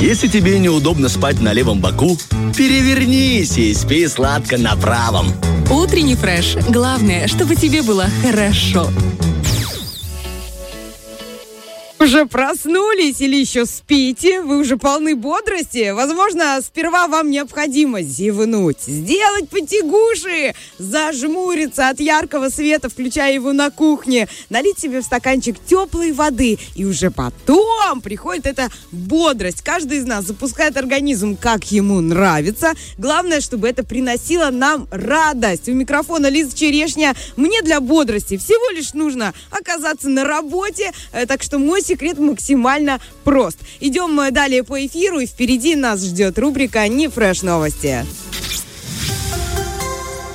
Если тебе неудобно спать на левом боку, перевернись и спи сладко на правом. Утренний фреш. Главное, чтобы тебе было хорошо. Уже проснулись или еще спите? Вы уже полны бодрости? Возможно, сперва вам необходимо зевнуть, сделать потягуши, зажмуриться от яркого света, включая его на кухне, налить себе в стаканчик теплой воды, и уже потом приходит эта бодрость. Каждый из нас запускает организм, как ему нравится. Главное, чтобы это приносило нам радость. У микрофона Лиза Черешня. Мне для бодрости всего лишь нужно оказаться на работе, э, так что мой максимально прост. Идем э, далее по эфиру, и впереди нас ждет рубрика «Не фреш новости».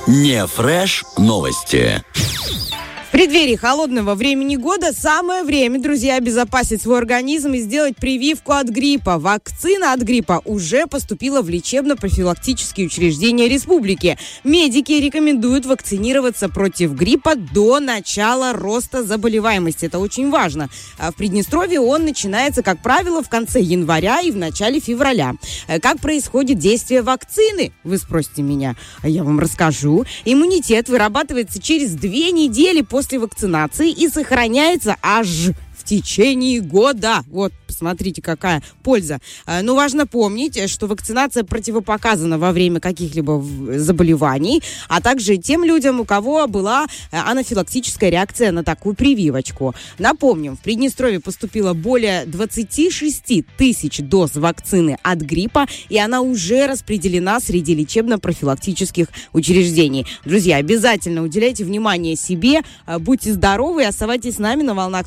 Не фреш новости. Преддверии холодного времени года самое время, друзья, обезопасить свой организм и сделать прививку от гриппа. Вакцина от гриппа уже поступила в лечебно-профилактические учреждения республики. Медики рекомендуют вакцинироваться против гриппа до начала роста заболеваемости. Это очень важно. А В Приднестровье он начинается, как правило, в конце января и в начале февраля. Э, Как происходит действие вакцины? Вы спросите меня. А Я вам расскажу. Иммунитет вырабатывается через две недели после вакцинации и сохраняется аж в течение года. Вот, посмотрите, какая польза. Э, Но важно помнить, э, что вакцинация противопоказана во время каких-либо заболеваний, а также тем людям, у кого была э, анафилактическая реакция на такую прививочку. Напомним, в Приднестровье поступило более 26 тысяч доз вакцины от гриппа, и она уже распределена среди лечебно-профилактических учреждений. Друзья, обязательно уделяйте внимание себе, будьте здоровы и оставайтесь с нами на волнах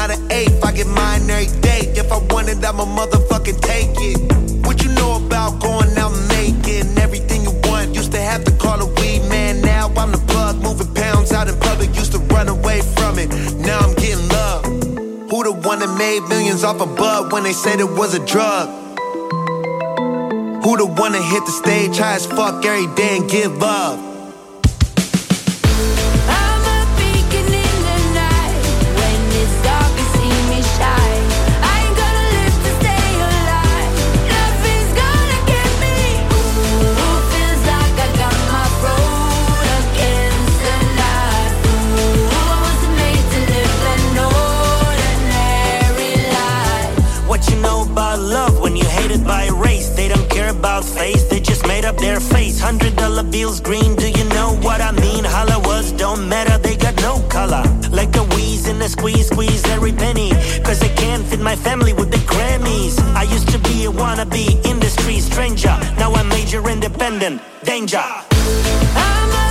not an eighth. I get mine every day. If I want it, I'ma motherfucking take it. What you know about going out and making everything you want? Used to have to call a weed man, now I'm the plug. Moving pounds out in public, used to run away from it. Now I'm getting love. Who the one that made millions off a bud when they said it was a drug? Who the one that hit the stage high as fuck every day and give love? About love when you hated by race? They don't care about face, they just made up their face. Hundred dollar bills green, do you know what I mean? Holla was don't matter, they got no color. Like a wheeze in a squeeze, squeeze every penny. Cause they can't fit my family with the Grammys. I used to be a wannabe industry stranger. Now I'm major independent. Danger. I'm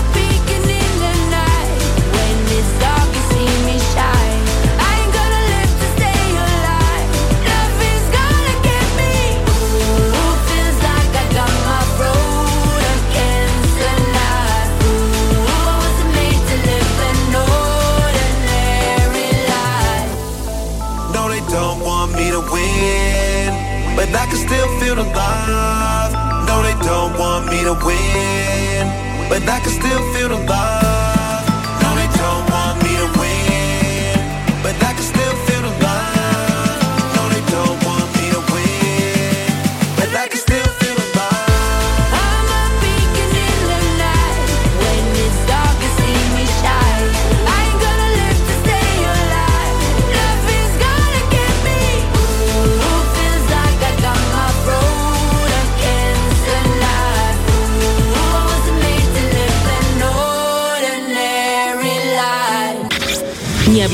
can still feel the love. No, they don't want me to win, but I can still feel the love.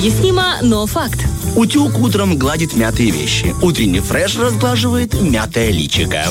Необъяснимо, но факт. Утюг утром гладит мятые вещи. Утренний фреш разглаживает мятое личико.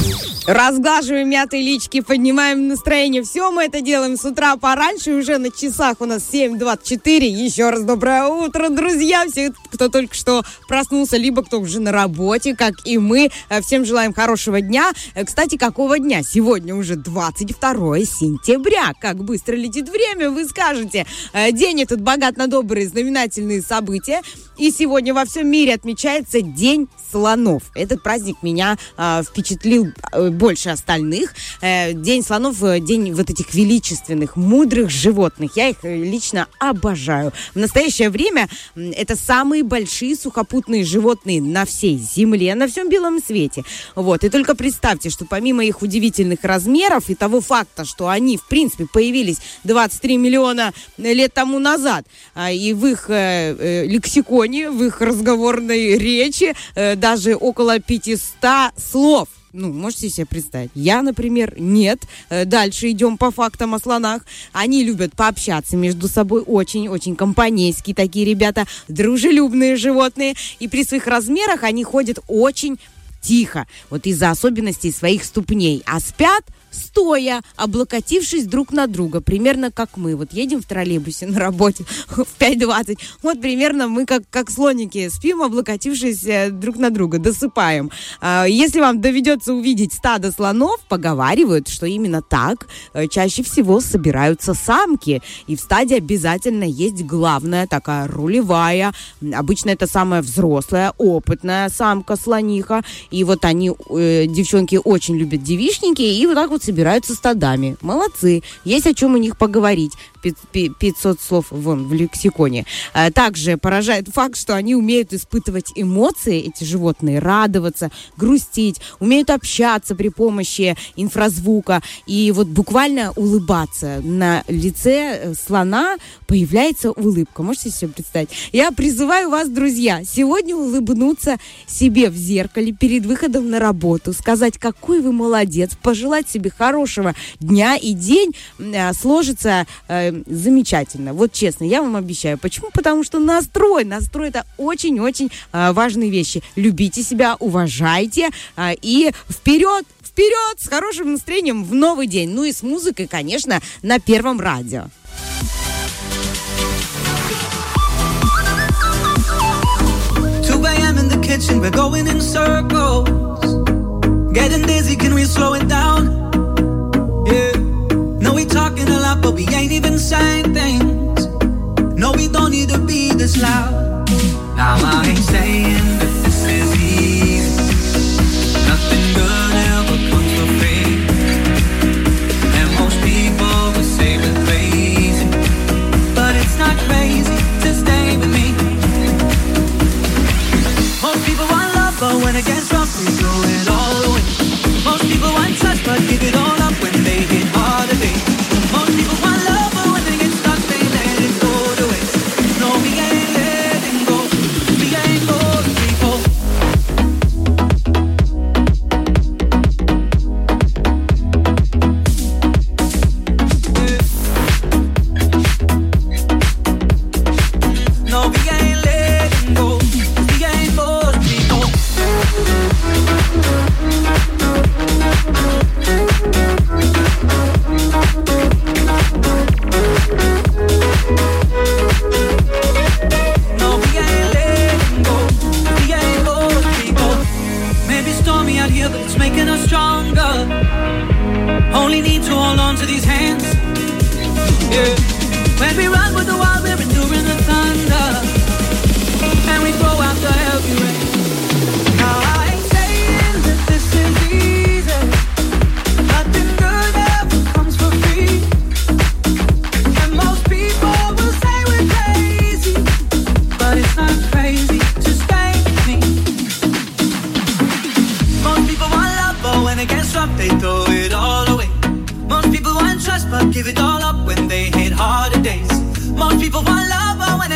Разглаживаем мятые лички, поднимаем настроение. Все мы это делаем с утра пораньше. Уже на часах у нас 7.24. Еще раз доброе утро, друзья. Все, кто только что проснулся, либо кто уже на работе, как и мы. Э, Всем желаем хорошего дня. Э, Кстати, какого дня? Сегодня уже 22 сентября. Как быстро летит время, вы скажете. Э, День этот богат на добрые знаменательные события. И сегодня во всем мире отмечается День слонов. Этот праздник меня э, впечатлил больше остальных. Э, день слонов, э, день вот этих величественных, мудрых животных. Я их э, лично обожаю. В настоящее время это самые большие сухопутные животные на всей земле, на всем белом свете. Вот. И только представьте, что помимо их удивительных размеров и того факта, что они, в принципе, появились 23 миллиона лет тому назад, а, и в их лексиконе, в их разговорной речи даже около 500 слов. Ну, можете себе представить. Я, например, нет. Э, Дальше идем по фактам о слонах. Они любят пообщаться между собой. Очень-очень компанейские такие ребята. Дружелюбные животные. И при своих размерах они ходят очень тихо. Вот из-за особенностей своих ступней. А спят стоя, облокотившись друг на друга, примерно как мы. Вот едем в троллейбусе на работе в 5.20, вот примерно мы как, как слоники спим, облокотившись э, друг на друга, досыпаем. А, Если вам доведется увидеть стадо слонов, поговаривают, что именно так э, чаще всего собираются самки. И в стаде обязательно есть главная такая рулевая. Обычно это самая взрослая, опытная самка-слониха. И вот они, э, девчонки, очень любят девичники, и вот так вот собираются стадами. Молодцы. Есть о чем у них поговорить. Пи- пи- 500 слов вон в лексиконе. А, Также поражает факт, что они умеют испытывать эмоции, эти животные, радоваться, грустить, умеют общаться при помощи инфразвука и вот буквально улыбаться. На лице э, слона появляется улыбка. Можете себе представить? Я призываю вас, друзья, сегодня улыбнуться себе в зеркале перед выходом на работу, сказать, какой вы молодец, пожелать себе хорошего дня и день э, сложится э, замечательно. Вот честно, я вам обещаю. Почему? Потому что настрой, настрой это очень-очень э, важные вещи. Любите себя, уважайте э, и вперед, вперед с хорошим настроением в новый день. Ну и с музыкой, конечно, на первом радио. 2 a.m. in the kitchen, we're going in circles. Getting dizzy, can we slow it down? Yeah. No, we talking a lot, but we ain't even saying things. No, we don't need to be this loud. Now I ain't saying that this is easy. Nothing good ever comes for free. And most people would say we're crazy. But it's not crazy to stay with me. Most people want love, but when it gets rough, they throw it all away. Most people want trust, but give it all Only need to hold on to these hands. Yeah. When we run with the wild, we're enduring give it all up when they hit harder days. Most people want love, but when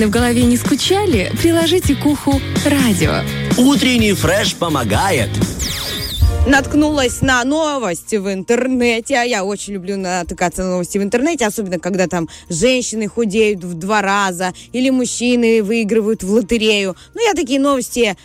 тараканы в голове не скучали, приложите к уху радио. Утренний фреш помогает. наткнулась на новости в интернете. А я очень люблю натыкаться на новости в интернете, особенно когда там женщины худеют в два раза или мужчины выигрывают в лотерею. Ну, я такие новости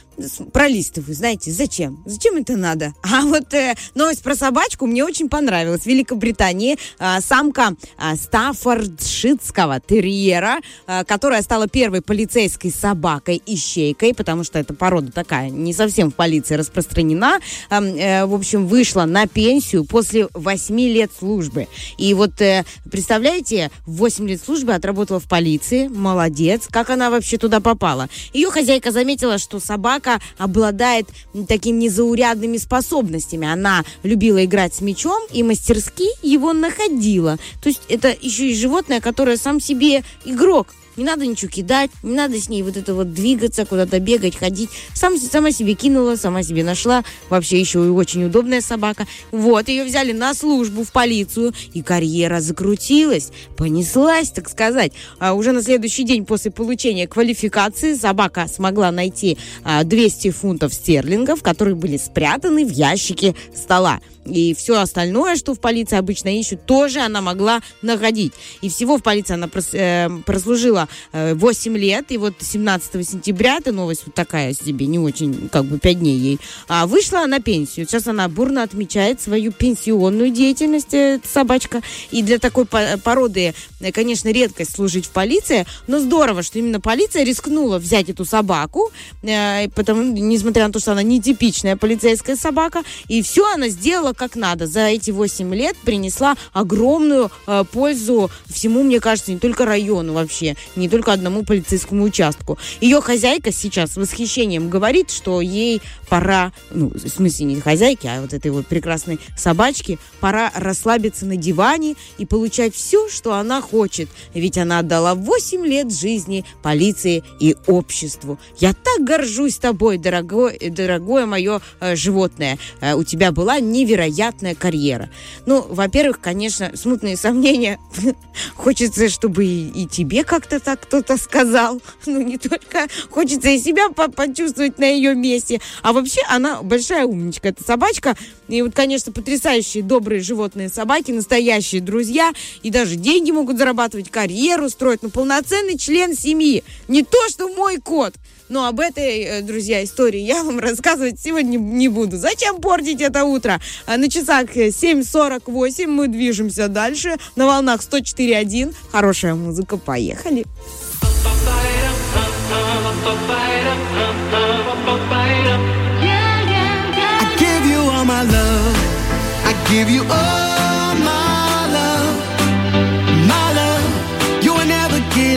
пролистываю, знаете, зачем? Зачем это надо? А вот э, новость про собачку мне очень понравилась. В Великобритании а, самка а, стаффордширского терьера, а, которая стала первой полицейской собакой-ищейкой, потому что эта порода такая не совсем в полиции распространена, а, э, в общем, вышла на пенсию после 8 лет службы. И вот, э, представляете, 8 лет службы отработала в полиции, молодец. Как она вообще туда попала? Ее хозяйка заметила, что собака обладает м, такими незаурядными способностями. Она любила играть с мячом и мастерски его находила. То есть это еще и животное, которое сам себе игрок. Не надо ничего кидать, не надо с ней вот это вот двигаться, куда-то бегать, ходить. Сам, сама себе кинула, сама себе нашла. Вообще еще и очень удобная собака. Вот, ее взяли на службу в полицию, и карьера закрутилась, понеслась, так сказать. А уже на следующий день после получения квалификации собака смогла найти а, 200 фунтов стерлингов, которые были спрятаны в ящике стола. И все остальное, что в полиции обычно ищут, тоже она могла находить. И всего в полиции она э, прослужила э, 8 лет. И вот 17 сентября, эта новость вот такая себе, не очень, как бы 5 дней ей, а, вышла на пенсию. Сейчас она бурно отмечает свою пенсионную деятельность, э, эта собачка. И для такой по- породы, э, конечно, редкость служить в полиции, но здорово, что именно полиция рискнула взять эту собаку, э, потому, несмотря на то, что она нетипичная полицейская собака, и все она сделала как надо. За эти 8 лет принесла огромную пользу всему, мне кажется, не только району вообще, не только одному полицейскому участку. Ее хозяйка сейчас с восхищением говорит, что ей пора, ну, в смысле не хозяйки, а вот этой вот прекрасной собачке, пора расслабиться на диване и получать все, что она хочет. Ведь она отдала 8 лет жизни полиции и обществу. Я так горжусь тобой, дорогое, дорогое мое э, животное. Э, у тебя была невероятная карьера. Ну, во-первых, конечно, смутные сомнения. Хочется, чтобы и, и тебе как-то так кто-то сказал. Ну, не только хочется и себя по- почувствовать на ее месте. А вообще она большая умничка, эта собачка. И вот, конечно, потрясающие добрые животные собаки, настоящие друзья. И даже деньги могут зарабатывать, карьеру строить. Ну, полноценный член семьи. Не то, что мой кот. Но об этой, э, друзья, истории я вам рассказывать сегодня не буду. Зачем портить это утро? А На часах э, 7.48 мы движемся дальше на волнах 104.1. Хорошая музыка, поехали.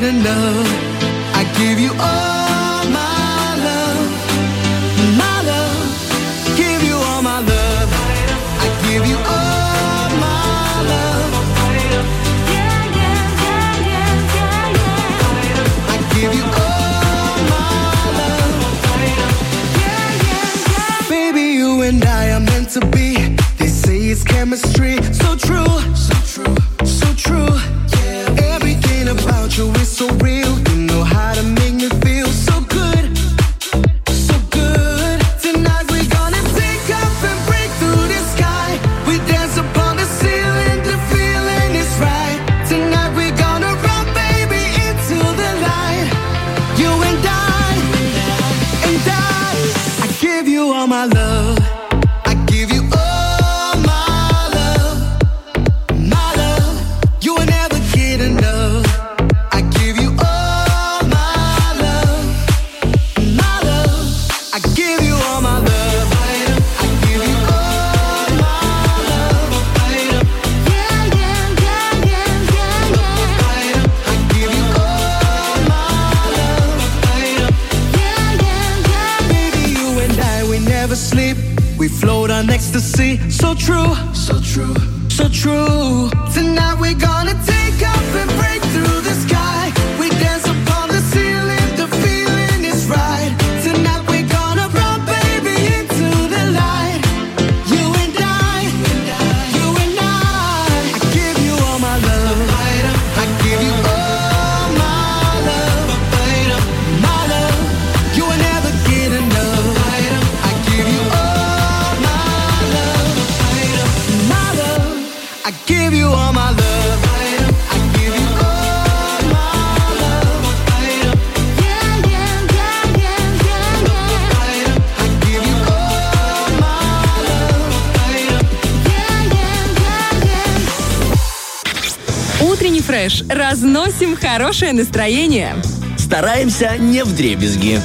Enough. Chemistry. So true. So true. So true. Yeah. Everything about you is so real. On ecstasy. So true, so true, so true. Tonight we're gonna take фреш. Разносим хорошее настроение. Стараемся не в дребезги.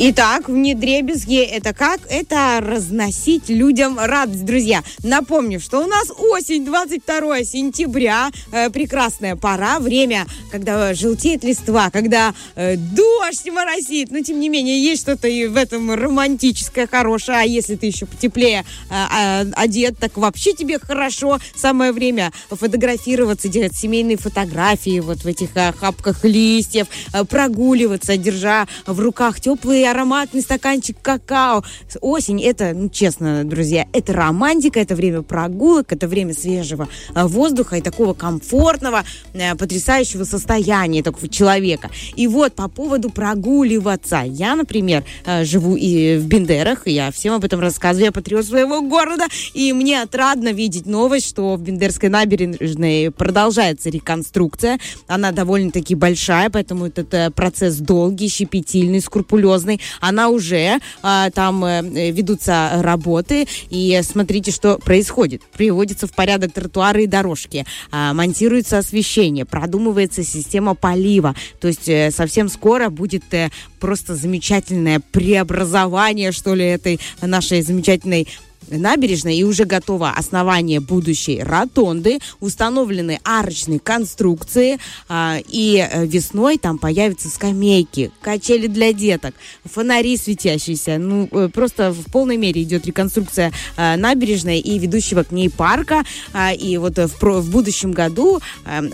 Итак, в недребезге это как? Это разносить людям радость, друзья. Напомню, что у нас осень, 22 сентября, э, прекрасная пора, время, когда желтеет листва, когда э, дождь моросит, но тем не менее есть что-то и в этом романтическое, хорошее, а если ты еще потеплее э, э, одет, так вообще тебе хорошо. Самое время фотографироваться, делать семейные фотографии вот в этих э, хапках листьев, э, прогуливаться, держа в руках теплые ароматный стаканчик какао. Осень, это, ну, честно, друзья, это романтика, это время прогулок, это время свежего э, воздуха и такого комфортного, э, потрясающего состояния такого человека. И вот по поводу прогуливаться. Я, например, э, живу и в Бендерах, и я всем об этом рассказываю, я патриот своего города, и мне отрадно видеть новость, что в Бендерской набережной продолжается реконструкция. Она довольно-таки большая, поэтому этот процесс долгий, щепетильный, скрупулезный она уже а, там э, ведутся работы, и смотрите, что происходит. Приводится в порядок тротуары и дорожки, а, монтируется освещение, продумывается система полива. То есть э, совсем скоро будет э, просто замечательное преобразование, что ли, этой нашей замечательной набережной и уже готово основание будущей ротонды, установлены арочные конструкции, а, и э, весной там появятся скамейки, качели для деток, фонари светящиеся. Ну, э, просто в полной мере идет реконструкция а, набережной и ведущего к ней парка, а, и вот в, в будущем году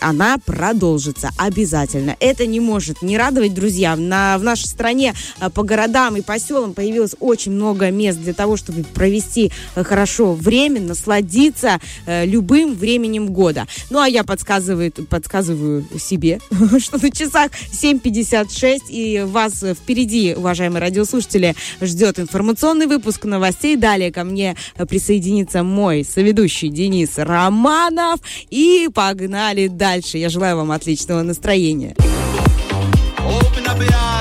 она продолжится обязательно. Это не может не радовать, друзья. На, в нашей стране по городам и поселам появилось очень много мест для того, чтобы провести э, хорошо время, насладиться э, любым временем года. Ну, а я подсказываю, подсказываю себе, что на часах 7.56, и вас э, впереди, уважаемые радиослушатели, ждет информационный выпуск новостей. Далее ко мне э, присоединится мой соведущий Денис Романов. И погнали дальше. Я желаю вам отличного настроения. Open up your eyes.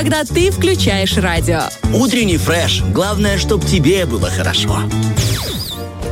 Когда ты включаешь радио. Утренний фреш. Главное, чтобы тебе было хорошо.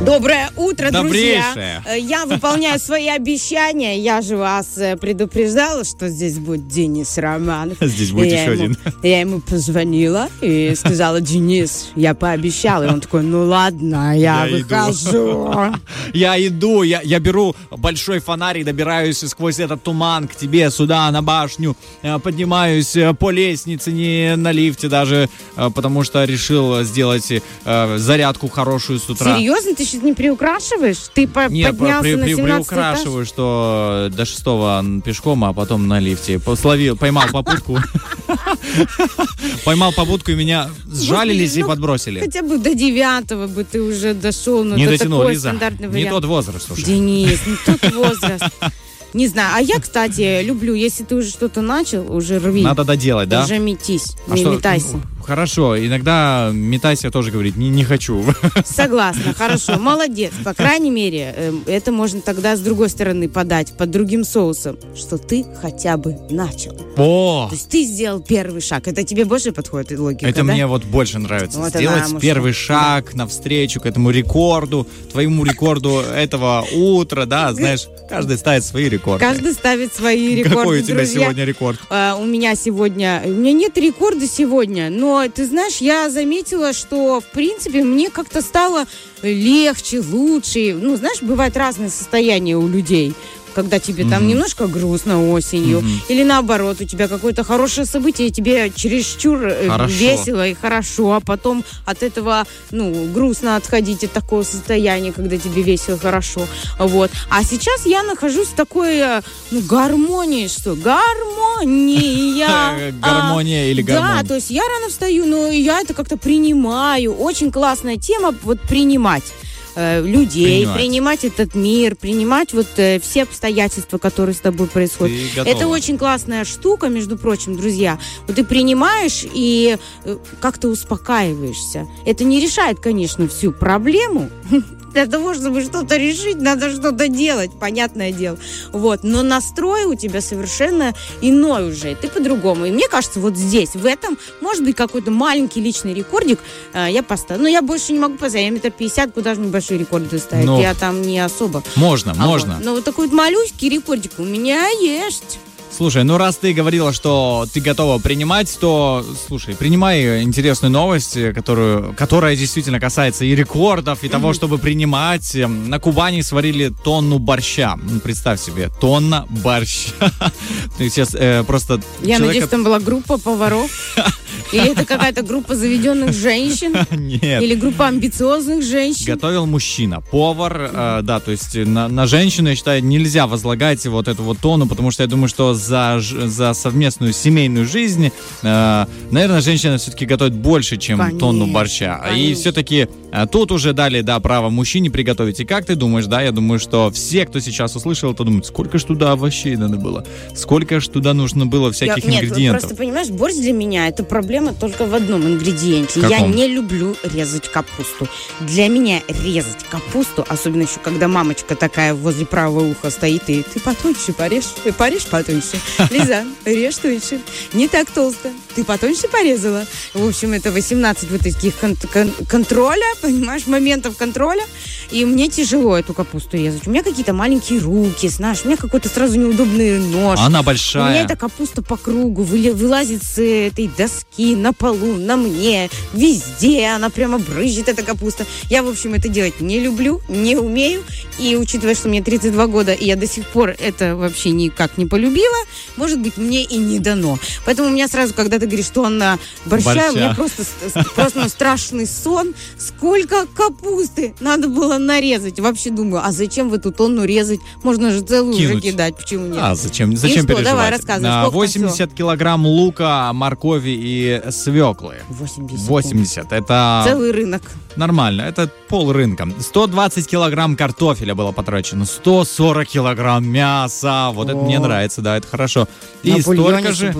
Доброе утро, друзья. Добрейшее. Э, Я выполняю свои обещания. Я же вас э, предупреждала, что здесь будет Денис Романов. Здесь будет И я еще ему- один. Я ему позвонила и сказала, Денис, я пообещала. И он такой, ну ладно, я, Я иду». выхожу. Я иду, я, я беру большой фонарь и добираюсь сквозь этот туман к тебе сюда, на башню. Э, Поднимаюсь э, по лестнице, не на лифте даже, э, потому что решил сделать зарядку хорошую с утра. Серьезно, ты сейчас не приукрашиваешь? Ты по- Не, поднялся при- на при- 17 этаж? приукрашиваю, что до шестого пешком, а потом на лифте. Словил, поймал попутку. Поймал попутку и меня сжалились и ну, подбросили. Хотя бы до девятого бы ты уже дошел. Ну, Не дотянул, Лиза. Не тот возраст, слушай. Денис, тот возраст. Не знаю. А я, кстати, люблю, если ты уже что-то начал, уже рви. Надо доделать, да? Уже метись, А не что- метайся. Хорошо, иногда метайся тоже говорит, не, не хочу. Согласна, хорошо, молодец. По крайней мере, эм, это можно тогда с другой стороны подать, под другим соусом, что ты хотя бы начал. О, То есть ты сделал первый шаг. Это тебе больше подходит логика, это да? мне вот больше нравится. Вот она, Сделать мужчина. первый шаг навстречу к этому рекорду, твоему рекорду этого утра, да, знаешь, каждый ставит свои рекорды. Каждый ставит свои рекорды, Какой у тебя друзья. сегодня рекорд? А, у меня сегодня... У меня нет рекорда сегодня, но, ты знаешь, я заметила, что, в принципе, мне как-то стало легче, лучше. Ну, знаешь, бывает разное состояние у людей когда тебе там немножко грустно осенью, или наоборот, у тебя какое-то хорошее событие, и тебе чересчур э, Хорошо. весело и хорошо, а потом от этого, ну, грустно отходить от такого состояния, когда тебе весело и хорошо. Вот. А сейчас я нахожусь в такой, э, ну, гармонии, что? Гармония! Гармония или А, Да, то есть я рано встаю, но я это как-то принимаю. Очень классная тема, вот принимать э, людей, Принимать. принимать. этот мир, принимать вот э, все обстоятельства, которые с тобой происходят. Это очень классная штука, между прочим, друзья. Вот ты принимаешь и э, как-то успокаиваешься. Это не решает, конечно, всю проблему. Для того, чтобы что-то решить, надо что-то делать, понятное дело. Вот. Но настрой у тебя совершенно иной уже. Ты по-другому. И мне кажется, вот здесь, в этом, может быть, какой-то маленький личный рекордик э, я поставлю. Но я больше не могу поставить. Я метр пятьдесят, куда же мне большие рекорды ставить? Ну. Я там не особо. Можно, А можно. вот. Но вот такой вот малюський рекордик у меня есть. Слушай, ну раз ты говорила, что ты готова принимать, то, слушай, принимай интересную новость, э, которую, которая действительно касается и рекордов, и того, чтобы принимать. Эм, На Кубани сварили тонну борща. Ну, представь себе, тонна борща. Ты сейчас э, просто... Я человек надеюсь, там была группа поваров. Или это какая-то группа заведенных женщин? Нет. Или группа амбициозных женщин? Готовил мужчина, повар, э, да, то есть на, на женщину, я считаю, нельзя возлагать вот эту вот тону, потому что я думаю, что за, за совместную семейную жизнь, э, наверное, женщина все-таки готовит больше, чем Конечно, тонну борща. И конечно. все-таки э, тут уже дали, да, право мужчине приготовить. И как ты думаешь, да, я думаю, что все, кто сейчас услышал, это думают, сколько ж туда овощей надо было, сколько ж туда нужно было Я- всяких нет, ингредиентов. просто понимаешь, борщ для меня это проблема только в одном ингредиенте. Я Каком? не люблю резать капусту. Для меня резать капусту, особенно еще когда мамочка такая возле правого уха стоит и ты потоньше порежь, ты порежь потоньше. Лиза, режь тоньше. Не так толсто. Ты потоньше порезала. В общем, это 18 вот таких кон- кон- контроля, понимаешь, моментов контроля. И мне тяжело эту капусту резать. У меня какие-то маленькие руки, знаешь, у меня какой-то сразу неудобный нож. Она У меня большая. эта капуста по кругу вылазит с этой доски на полу, на мне, везде. Она прямо брызжет, эта капуста. Я, в общем, это делать не люблю, не умею. И учитывая, что мне 32 года, и я до сих пор это вообще никак не полюбила, может быть, мне и не дано. Поэтому у меня сразу, когда ты говоришь, что она борща, Борща. у меня просто, просто страшный сон. Сколько капусты надо было нарезать. Вообще думаю, а зачем в эту тонну резать? Можно же целую уже Кинуть. кидать. Почему нет? А, зачем, зачем что? переживать? Давай, рассказывай, На сколько там 80 килограмм лука, моркови и свеклы. 80. 80. Это Целый рынок. нормально. Это пол рынка. 120 килограмм картофеля было потрачено. 140 килограмм мяса. Вот это О. мне нравится, да, это хорошо. И На столько же...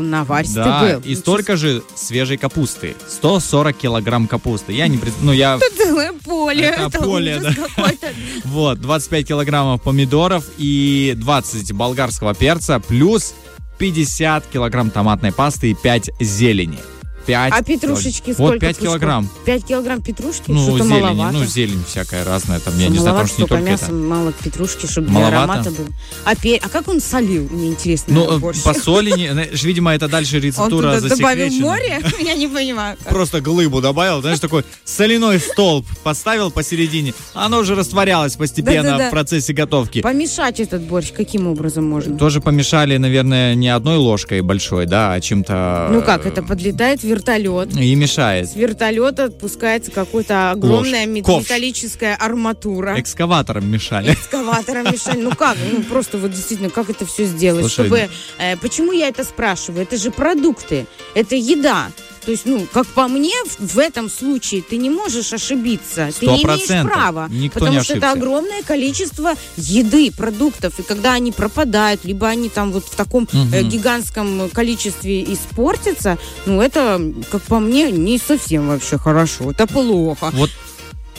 Да, и столько же свежей капусты. 140 килограмм капусты. Я не... Ну, я... Целое поле. Это поле, ужас да. Вот, 25 килограммов помидоров и 20 болгарского перца, плюс 50 килограмм томатной пасты и 5 зелени. 5. А петрушечки сколько? Вот 5 пучков? килограмм. 5 килограмм петрушки? Ну, Что-то зелень, маловато. ну, зелень всякая разная, там, я не знаю, потому что не только мяса, это. мало петрушки, чтобы для Маловато? аромата было. А, пе- а как он солил? Мне интересно. Ну, э, по соли, не- видимо, это дальше Он рецептура туда добавил море? Я не понимаю. как. Просто глыбу добавил, знаешь, такой соляной столб поставил посередине, оно уже растворялось постепенно в процессе готовки. Помешать этот борщ каким образом можно? Тоже помешали, наверное, не одной ложкой большой, да, а чем-то... Ну как, это подлетает вертолет. И мешает. С вертолета отпускается какая-то огромная Ложь. мет- Ковш. металлическая арматура. Экскаватором мешали. экскаватором мешали. Ну как? Ну просто вот действительно, как это все сделать? Слушай, чтобы... э, почему я это спрашиваю? Это же продукты, это еда. То есть, ну, как по мне, в, в этом случае ты не можешь ошибиться. Ты Сто не имеешь права. Никто потому не что это ошибся. огромное количество еды, продуктов. И когда они пропадают, либо они там вот в таком э, Мгм. гигантском количестве испортятся, ну, это, как по мне, не совсем вообще хорошо. Это плохо. Вот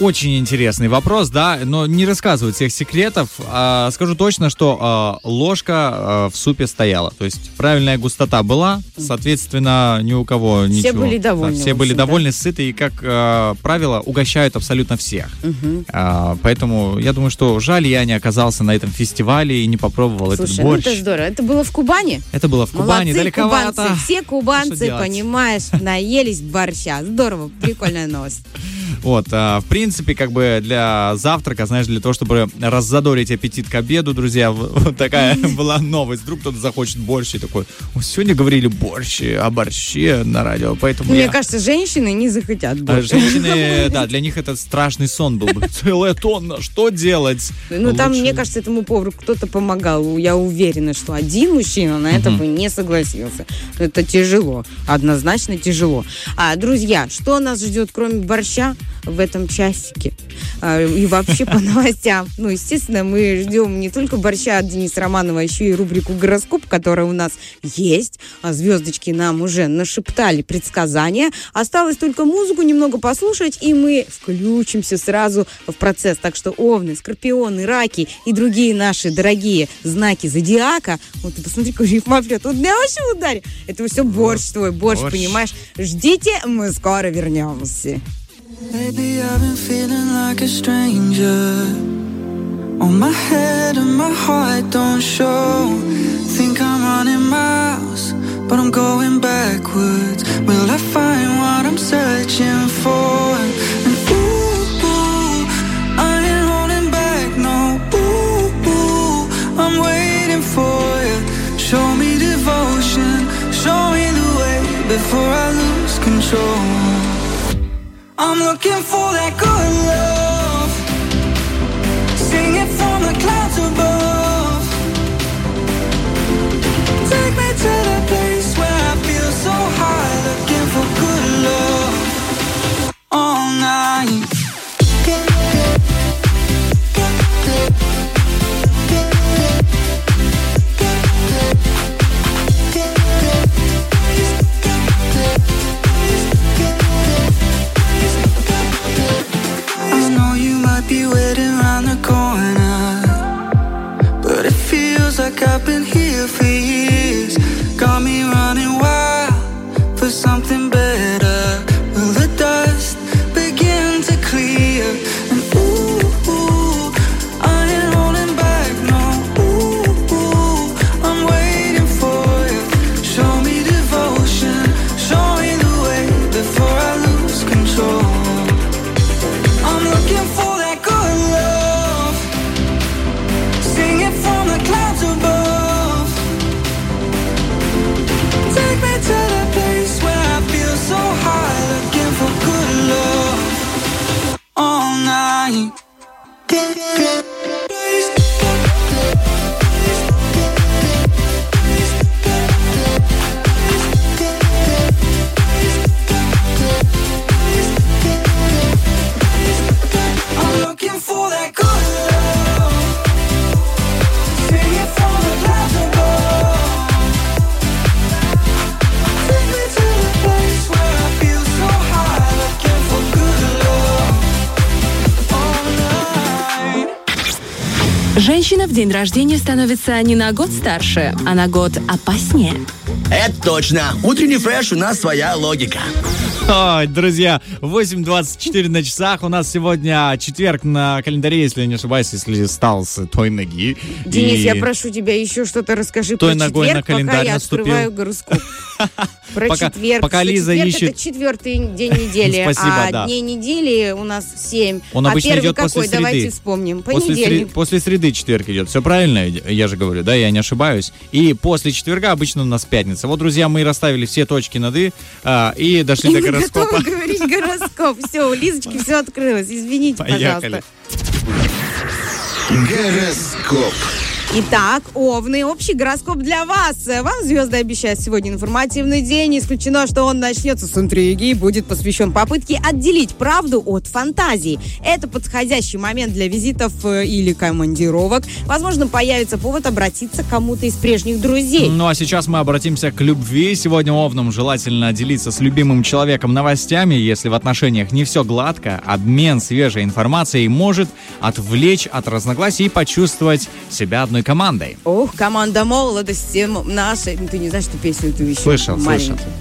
очень интересный вопрос, да, но не рассказывают всех секретов. А, скажу точно, что а, ложка а, в супе стояла. То есть правильная густота была, соответственно, ни у кого Все ничего. были довольны, Да, все были общем, да. довольны, сыты и, как а, правило, угощают абсолютно всех. Мгм. А, поэтому я думаю, что жаль, я не оказался на этом фестивале и не попробовал этот Слушай, ну борщ. это здорово. Это было в Кубани? Это было в Кубани, Молодцы, далековато. кубанцы. Все кубанцы, понимаешь, наелись борща. Здорово, прикольная новость. Вот, а, в принципе, как бы для завтрака, знаешь, для того, чтобы раззадорить аппетит к обеду, друзья, вот такая была новость. Вдруг кто-то захочет борщ и такой, «О, сегодня говорили борщ, о борще на радио, поэтому Мне я... кажется, женщины не захотят А больше. Женщины, да, для них это страшный сон был бы. Целая тонна, что делать? Ну, там, мне кажется, этому повару кто-то помогал. Я уверена, что один мужчина на это бы не согласился. Это тяжело. Однозначно тяжело. А, друзья, что нас ждет, кроме борща, в этом часике? А, и вообще по новостям. Ну, естественно, мы ждем не только борща от Дениса Романова, а еще и рубрику «Гороскоп», которая у нас есть. А звездочки нам уже нашептали предсказания. Осталось только музыку немного послушать, и мы включимся сразу в процесс. Так что овны, скорпионы, раки и другие наши дорогие знаки зодиака. Вот ты посмотри, какой рифмоплет. Вот меня вообще ударил. Это все борщ твой, борщ, борщ. понимаешь? Ждите, мы скоро вернемся. Lately I've been feeling like a stranger. On my head and my heart don't show. Think I'm running miles, but I'm going backwards. Will I find what I'm searching for? And ooh, I ain't holding back, no. Ooh, I'm waiting for you. Show me devotion, show me the way before I lose control. I'm looking for that good love. Sing it from the clouds above. В день рождения становится не на год старше, а на год опаснее. Это точно. Утренний фреш у нас своя логика. Ой, друзья, 8.24 на часах. У нас сегодня четверг на календаре, если я не ошибаюсь, если стал с той ноги. Денис, И я прошу тебя еще что-то расскажи Той про ногой четверг, на календарь пока я наступил. открываю гороскоп. Про Пока- четверг. пока Лиза четверг ищет- Это четвертый день недели, Спасибо, а да. дней недели у нас семь. Он а обычно первый идет какой? после среды. Давайте вспомним. После, сре- Понедельник. после среды четверг идет. Все правильно, я же говорю, да, я не ошибаюсь. И после четверга обычно у нас пятница. Вот, друзья, мы расставили все точки над «и» а, и дошли И до гороскопа. готовы говорить гороскоп. Все, у Лизочки все открылось. Извините, Поехали. пожалуйста. Гороскоп. Итак, Овны, общий гороскоп для вас. Вам звезды обещают сегодня информативный день. Исключено, что он начнется с интриги и будет посвящен попытке отделить правду от фантазии. Это подходящий момент для визитов э, или командировок. Возможно, появится повод обратиться к кому-то из прежних друзей. Ну а сейчас мы обратимся к любви. Сегодня Овнам желательно делиться с любимым человеком новостями. Если в отношениях не все гладко, обмен свежей информацией может отвлечь от разногласий и почувствовать себя одной командой. Ох, команда молодости нашей. Ты не знаешь, что песню ты еще Слышал, маленький. слышал.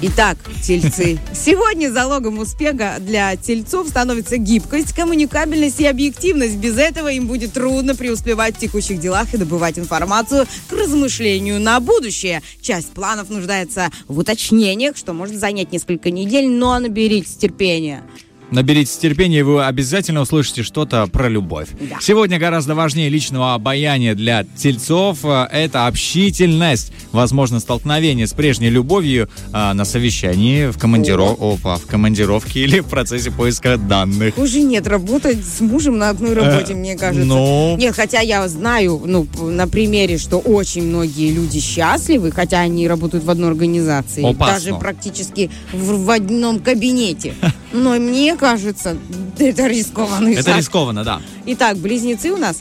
Итак, тельцы. Сегодня залогом успеха для тельцов становится гибкость, коммуникабельность и объективность. Без этого им будет трудно преуспевать в текущих делах и добывать информацию к размышлению на будущее. Часть планов нуждается в уточнениях, что может занять несколько недель, но наберитесь терпения. Наберитесь терпения, и вы обязательно услышите что-то про любовь. Да. Сегодня гораздо важнее личного обаяния для тельцов. э, Это общительность. Возможно, столкновение с прежней любовью э, на совещании, в, командиров... Опа, в командировке или в процессе поиска данных. Уже нет, работать с мужем на одной работе, Э, мне кажется. ну- Нет, хотя я знаю, ну, на примере, что очень многие люди счастливы, хотя они работают в одной организации. Опасно. Даже практически в, в одном кабинете. Но мне кажется, это рискованный Это шаг. рискованно, да. Итак, близнецы у нас.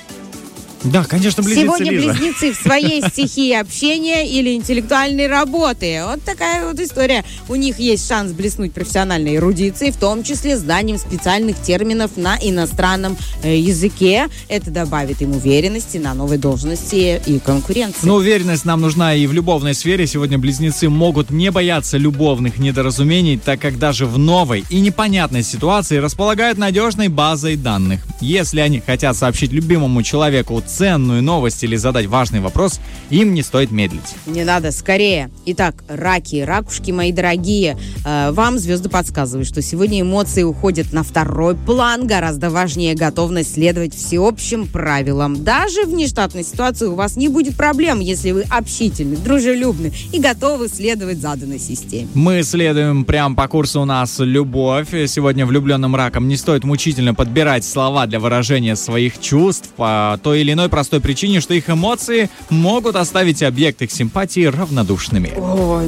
Да, конечно, близнецы Сегодня Лиза. близнецы в своей стихии общения или интеллектуальной работы. Вот такая вот история. У них есть шанс блеснуть профессиональной эрудицией, в том числе знанием специальных терминов на иностранном э, языке. Это добавит им уверенности на новой должности и конкуренции. Но уверенность нам нужна и в любовной сфере. Сегодня близнецы могут не бояться любовных недоразумений, так как даже в новой и непонятной ситуации располагают надежной базой данных. Если они хотят сообщить любимому человеку ценную новость или задать важный вопрос, им не стоит медлить. Не надо, скорее. Итак, раки, ракушки мои дорогие, э, вам звезды подсказывают, что сегодня эмоции уходят на второй план. Гораздо важнее готовность следовать всеобщим правилам. Даже в нештатной ситуации у вас не будет проблем, если вы общительны, дружелюбны и готовы следовать заданной системе. Мы следуем прямо по курсу у нас любовь. Сегодня влюбленным ракам не стоит мучительно подбирать слова для выражения своих чувств по той или иной простой причине, что их эмоции могут оставить объект их симпатии равнодушными.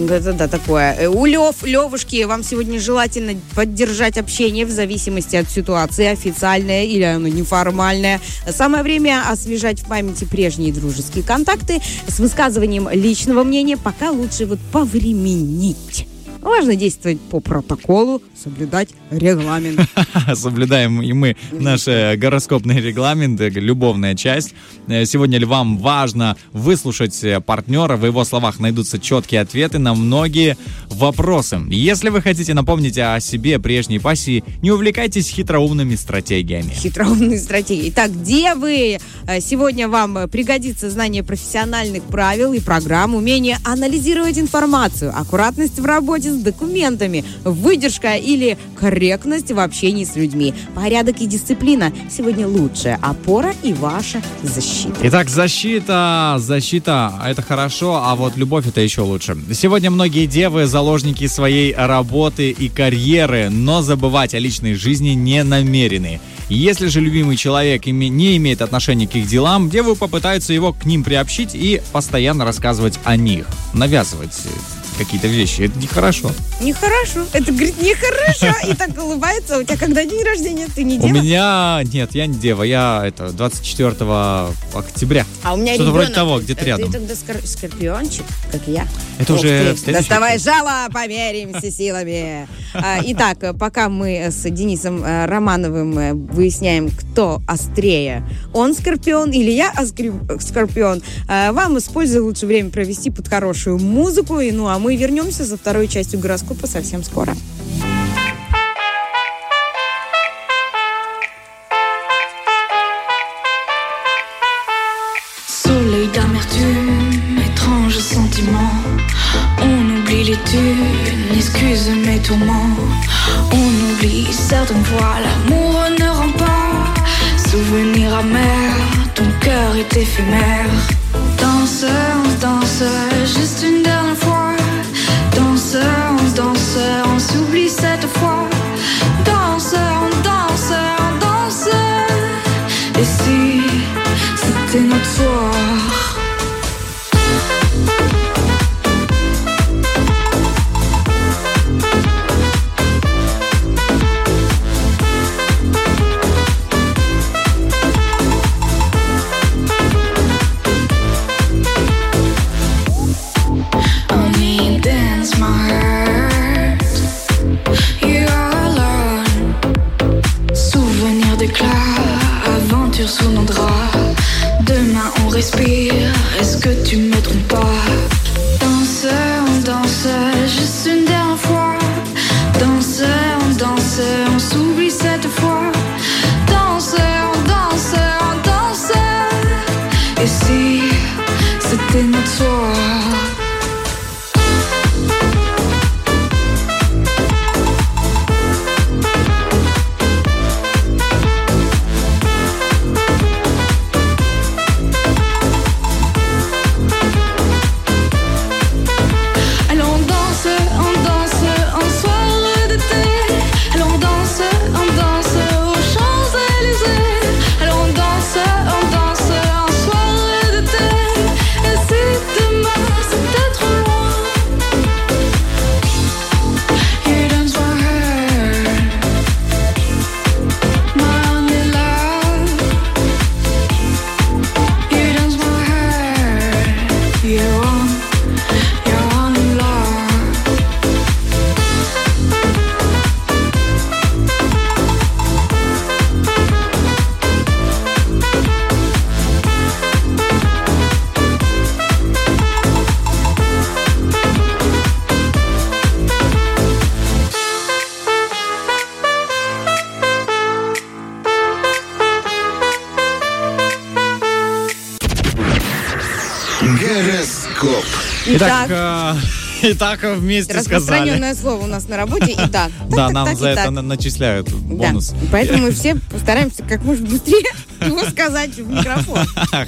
Да, да, да, такое. Э, У Лев, Левушки, вам сегодня желательно поддержать общение в зависимости от ситуации, официальное или оно неформальное. Самое время освежать в памяти прежние дружеские контакты с высказыванием личного мнения, пока лучше вот повременить. Важно действовать по протоколу, соблюдать регламент. Соблюдаем и мы наш э, гороскопный регламент, э, любовная часть. Э, Сегодня львам важно выслушать партнера. В его словах найдутся четкие ответы на многие вопросы. Если вы хотите напомнить о себе прежней пассии, не увлекайтесь хитроумными стратегиями. Хитроумные стратегии. Итак, где вы? Сегодня вам пригодится знание профессиональных правил и программ, умение анализировать информацию, аккуратность в работе с документами, выдержка или корректность в общении с людьми. Порядок и дисциплина сегодня лучшая опора и ваша защита. Итак, защита, защита, это хорошо, а вот любовь это еще лучше. Сегодня многие девы заложники своей работы и карьеры, но забывать о личной жизни не намерены. Если же любимый человек не имеет отношения к их делам, девы попытаются его к ним приобщить и постоянно рассказывать о них, навязывать какие-то вещи. Это нехорошо. Нехорошо. Это, говорит, нехорошо. И так улыбается. У тебя когда день рождения? Ты не У дева? меня... Нет, я не дева. Я это 24 октября. А у меня Что-то вроде того, где-то Ты рядом. тогда скор- скорпиончик, как я. Это уже ты. Доставай жало, померимся силами. А, Итак, пока мы с Денисом э, Романовым э, выясняем, кто острее, он скорпион или я скорпион, э, вам используя лучше время провести под хорошую музыку. Ну, а мы вернемся за второй частью гороскопа совсем скоро. Soleil d'amertume, étrange sentiment. On oublie les thunes, excuse mes tourments. On oublie certaines fois, l'amour ne rend pas. Souvenir amer, ton cœur est éphémère. Danse, on se danse, juste une 错。Итак вместе сказали. распространенное слово у нас на работе. Так, Да, так, нам так, за это на- начисляют Да, бонус. поэтому мы все постараемся как можно быстрее его сказать в микрофон.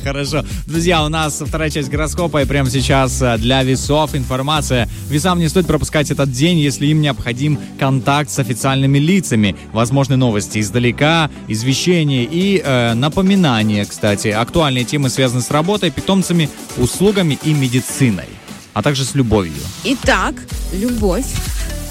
Хорошо. Друзья, у нас вторая часть гороскопа, и прямо сейчас э, для весов информация. Весам не стоит пропускать этот день, если им необходим контакт с официальными лицами. Возможны новости издалека, извещения и э, напоминания, кстати. Актуальные темы связаны с работой, питомцами, услугами и медициной, а также с любовью. Итак, любовь.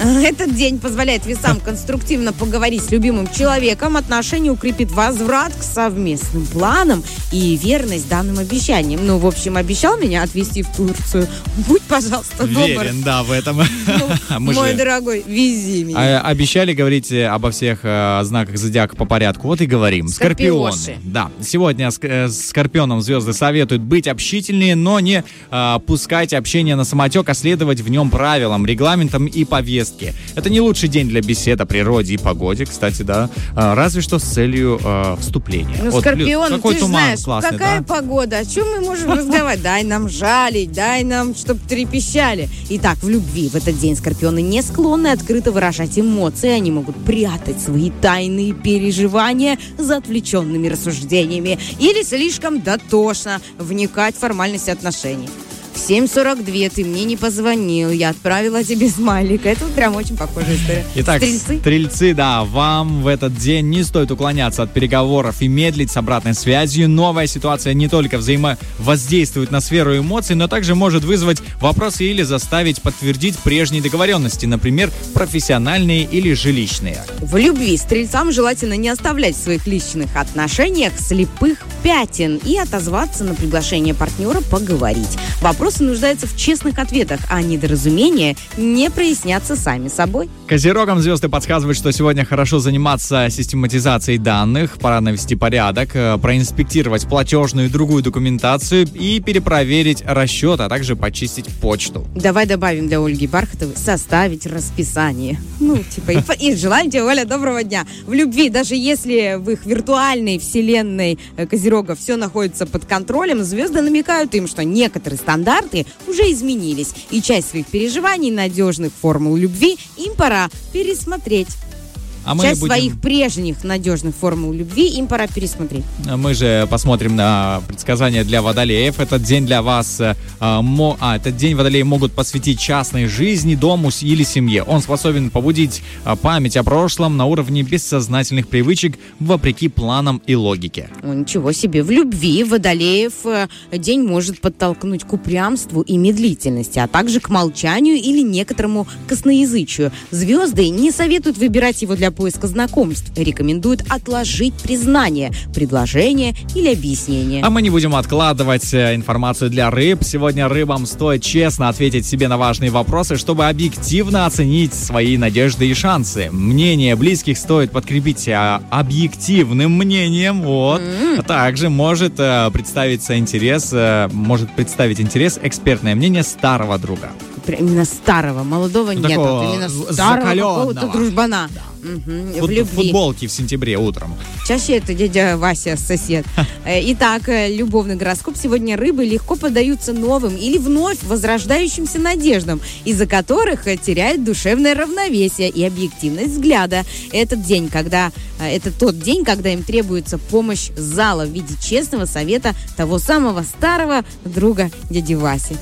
Этот день позволяет весам конструктивно поговорить с любимым человеком, отношения укрепит возврат к совместным планам и верность данным обещаниям. Ну, в общем, обещал меня отвезти в Турцию. Будь, пожалуйста, добр. Верен, да, в этом. Ну, Мой же- дорогой, вези меня. А, Обещали говорить э, обо всех э, знаках зодиака по порядку. Вот и говорим. Скорпионы. Скорпионы. Да. Сегодня э, скорпионам звезды советуют быть общительнее, но не э, пускать общение на самотек, а следовать в нем правилам, регламентам и повестке. Это не лучший день для бесед о природе и погоде, кстати, да. А, разве что с целью э, вступления. Ну, Вот, Скорпион, какой ты туман знаешь, классный, какая да? погода, о чем мы можем разговаривать? Дай нам жалить, дай нам, чтобы трепещали. Итак, в любви в этот день скорпионы не склонны открыто выражать эмоции, они могут прятать свои тайные переживания за отвлеченными рассуждениями или слишком дотошно вникать в формальности отношений. В 7.42 ты мне не позвонил, я отправила тебе смайлик. Это вот прям очень похожая история. Итак, Стрельцы? стрельцы, да, вам в этот день не стоит уклоняться от переговоров и медлить с обратной связью. Новая ситуация не только взаимовоздействует на сферу эмоций, но также может вызвать вопросы или заставить подтвердить прежние договоренности, например, профессиональные или жилищные. В любви стрельцам желательно не оставлять в своих личных отношениях слепых пятен и отозваться на приглашение партнера поговорить. Вопросы нуждаются в честных ответах, а недоразумения не прояснятся сами собой. Козерогам звезды подсказывают, что сегодня хорошо заниматься систематизацией данных, пора навести порядок, э, проинспектировать платежную и другую документацию и перепроверить расчет, а также почистить почту. Давай добавим для Ольги Бархатовой составить расписание. Ну, типа, и, и желаем тебе, Оля, доброго дня. В любви, даже если в их виртуальной вселенной э, Козерога все находится под контролем, звезды намекают им, что некоторые стандарты уже изменились, и часть своих переживаний надежных формул любви им пора пересмотреть. А мы Часть будем- своих прежних надежных формул любви им пора пересмотреть. Мы же посмотрим на предсказания для водолеев. Этот день для вас, э, а, мо- а, этот день водолеи могут посвятить частной жизни, дому или семье. Он способен побудить а, память о прошлом на уровне бессознательных привычек вопреки планам и логике. О, ничего себе. В любви водолеев э, день может подтолкнуть к упрямству и медлительности, а также к молчанию или некоторому косноязычию. Звезды не советуют выбирать его для поиска знакомств. Рекомендуют отложить признание, предложение или объяснение. А мы не будем откладывать э, информацию для рыб. Сегодня рыбам стоит честно ответить себе на важные вопросы, чтобы объективно оценить свои надежды и шансы. Мнение близких стоит подкрепить э, объективным мнением. Вот. А Также может э, представиться интерес, э, может представить интерес экспертное мнение старого друга. Именно старого, молодого Ну, нет. такого вот именно старого какого-то дружбана. Мгм, Фут- В любви. футболки в сентябре утром. Чаще это дядя Вася, сосед. Э, Итак, э, любовный гороскоп сегодня рыбы легко поддаются новым или вновь возрождающимся надеждам, из-за которых э, теряют душевное равновесие и объективность взгляда. Этот день, когда это тот день, когда им требуется помощь зала в виде честного совета того самого старого друга дяди Васи.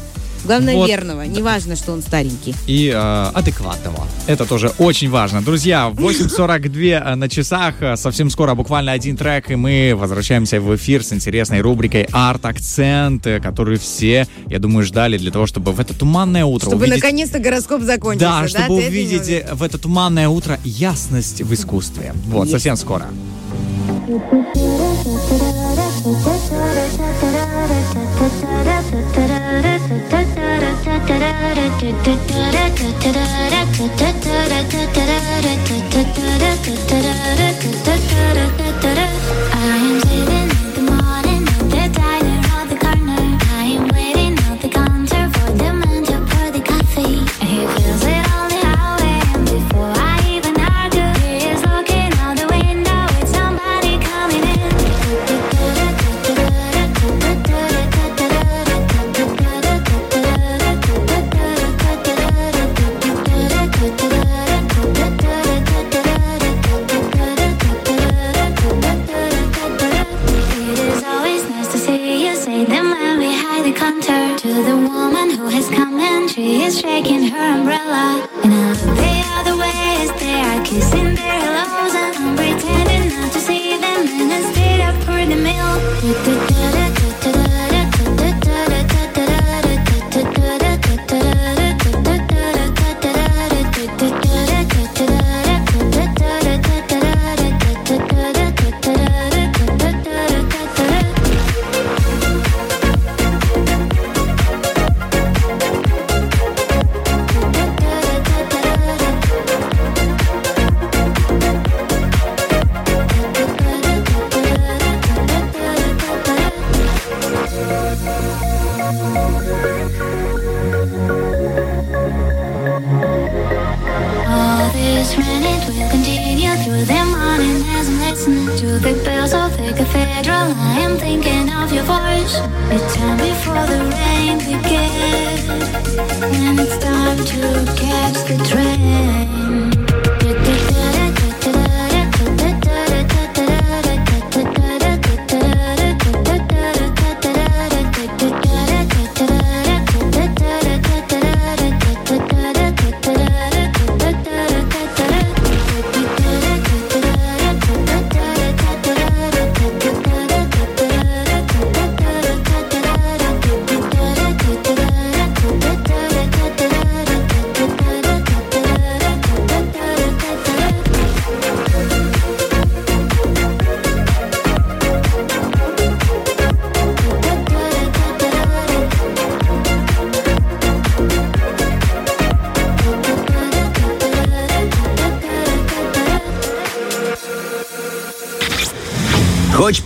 Главное, Вот. верного. Неважно, что он старенький. и э, адекватного. Это тоже очень важно. Друзья, 8.42 на часах. Э, Совсем скоро буквально один трек, и мы возвращаемся в эфир с интересной рубрикой «Арт-акцент», э, которую все, я думаю, ждали для того, чтобы в это туманное утро Чтобы увидеть... наконец-то гороскоп закончился. Да, да? чтобы Ты увидеть в э, в это туманное утро ясность в искусстве. Вот, Есть. совсем скоро. I am 对的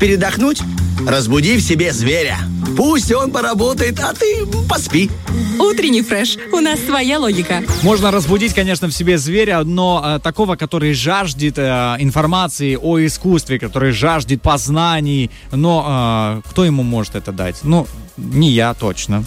передохнуть? Разбуди в себе зверя. Пусть он поработает, а ты поспи. Утренний фреш. У нас своя логика. Можно разбудить, конечно, в себе зверя, но э, такого, который жаждет э, информации о искусстве, который жаждет познаний, но э, кто ему может это дать? Ну, не я точно.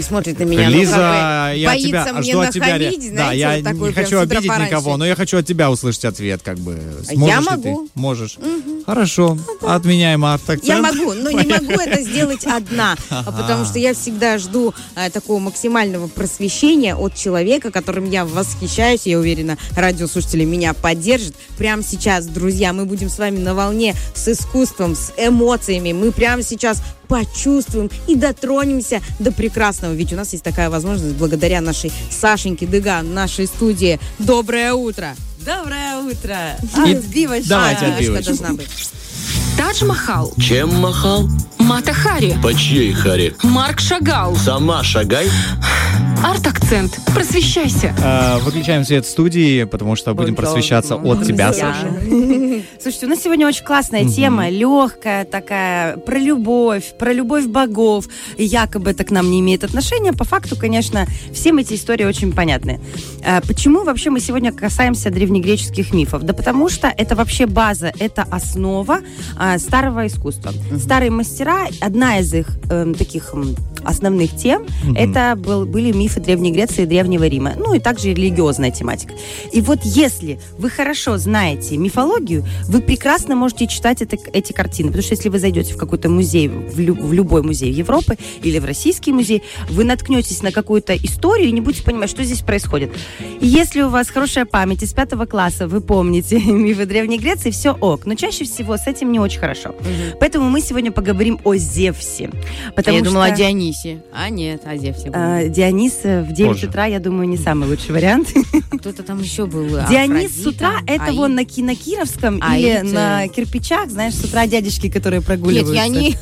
И смотрит на меня. Лиза, ну, как бы я боится тебя мне жду от тебя. нахамить, да, знаете, я вот такой не хочу обидеть пораньше. никого, но я хочу от тебя услышать ответ, как бы. Я Сможешь ли могу. ты? Можешь. Хорошо. Отменяем автоакцент. Я могу, но не могу это сделать одна, а потому что я всегда жду э, такого максимального просвещения от человека, которым я восхищаюсь. Я уверена, радиослушатели меня поддержат. Прямо сейчас, друзья, мы будем с вами на волне с искусством, с эмоциями. Мы прямо сейчас почувствуем и дотронемся до прекрасного. Ведь у нас есть такая возможность благодаря нашей Сашеньке Дыган, нашей студии. Доброе утро! Доброе утро. Отбивочка. давайте А, отбивочку. должна быть. Тадж Махал. Чем махал? Мата Хари. По чьей харе? Марк Шагал. Сама шагай. Арт-акцент. Просвещайся. Э, Выключаем свет в студии, потому что будем просвещаться от тебя, Друзья. Саша. Слушайте, у нас сегодня очень классная тема, легкая такая, про любовь, про любовь богов. И якобы это к нам не имеет отношения. По факту, конечно, всем эти истории очень понятны. Э, Почему вообще мы сегодня касаемся древнегреческих мифов? Да потому что это вообще база, это основа а, старого искусства. Старые мастера, одна из их эм, таких основных тем, это был- были мифы Древней Греции и Древнего Рима. Ну и также религиозная тематика. И вот если вы хорошо знаете мифологию, вы прекрасно можете читать это- эти картины. Потому что если вы зайдете в какой-то музей, в, лю- в любой музей Европы или в российский музей, вы наткнетесь на какую-то историю и не будете понимать, что здесь происходит. И если у вас хорошая память из пятого класса, вы помните мифы Древней Греции, все ок. Но чаще всего с этим не очень хорошо. Поэтому мы сегодня поговорим о Зевсе. Потому я думала что- о Дионисе. А нет, о Зевсе. а, Дионис э, в 9 Позже. утра, я думаю, не самый лучший вариант. Кто-то там еще был. Дионис Афродита, с утра, это Аид. вон на, Ки- на Кировском Аид, или э, на кирпичах, знаешь, с утра дядечки, которые Нет, прогуливаются. я не...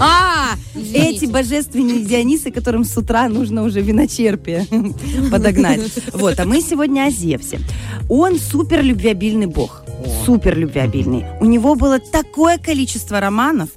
А, Эти божественные Дионисы, которым с утра нужно уже виночерпие подогнать. Вот, а мы сегодня о Зевсе. Он супер любвеобильный бог. Супер любвеобильный. У него было такое количество романов,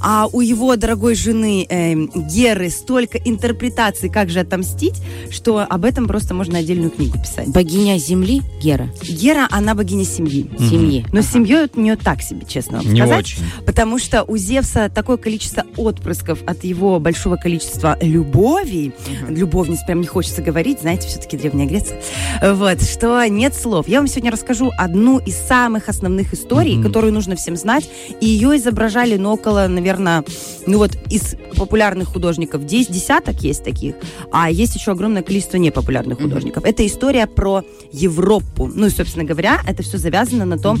а у его дорогой жены эм, Геры столько интерпретаций, как же отомстить, что об этом просто можно отдельную книгу писать. Богиня Земли Гера. Гера, она богиня семьи. Семьи. Но с семьей у нее так себе, честно вам Не сказать. очень. Потому что у Зевса такое количество отпрысков от его большого количества любовей. Любовниц прям не хочется говорить, знаете, все-таки Древняя Греция. Вот, что нет слов. Я вам сегодня расскажу одну из самых основных историй, Мгм. которую нужно всем знать. И ее изображали, ну, около, наверное, ну вот из популярных художников 10 десяток есть таких, а есть еще огромное количество непопулярных художников. Это история про Европу. Ну и, собственно говоря, это все завязано на том,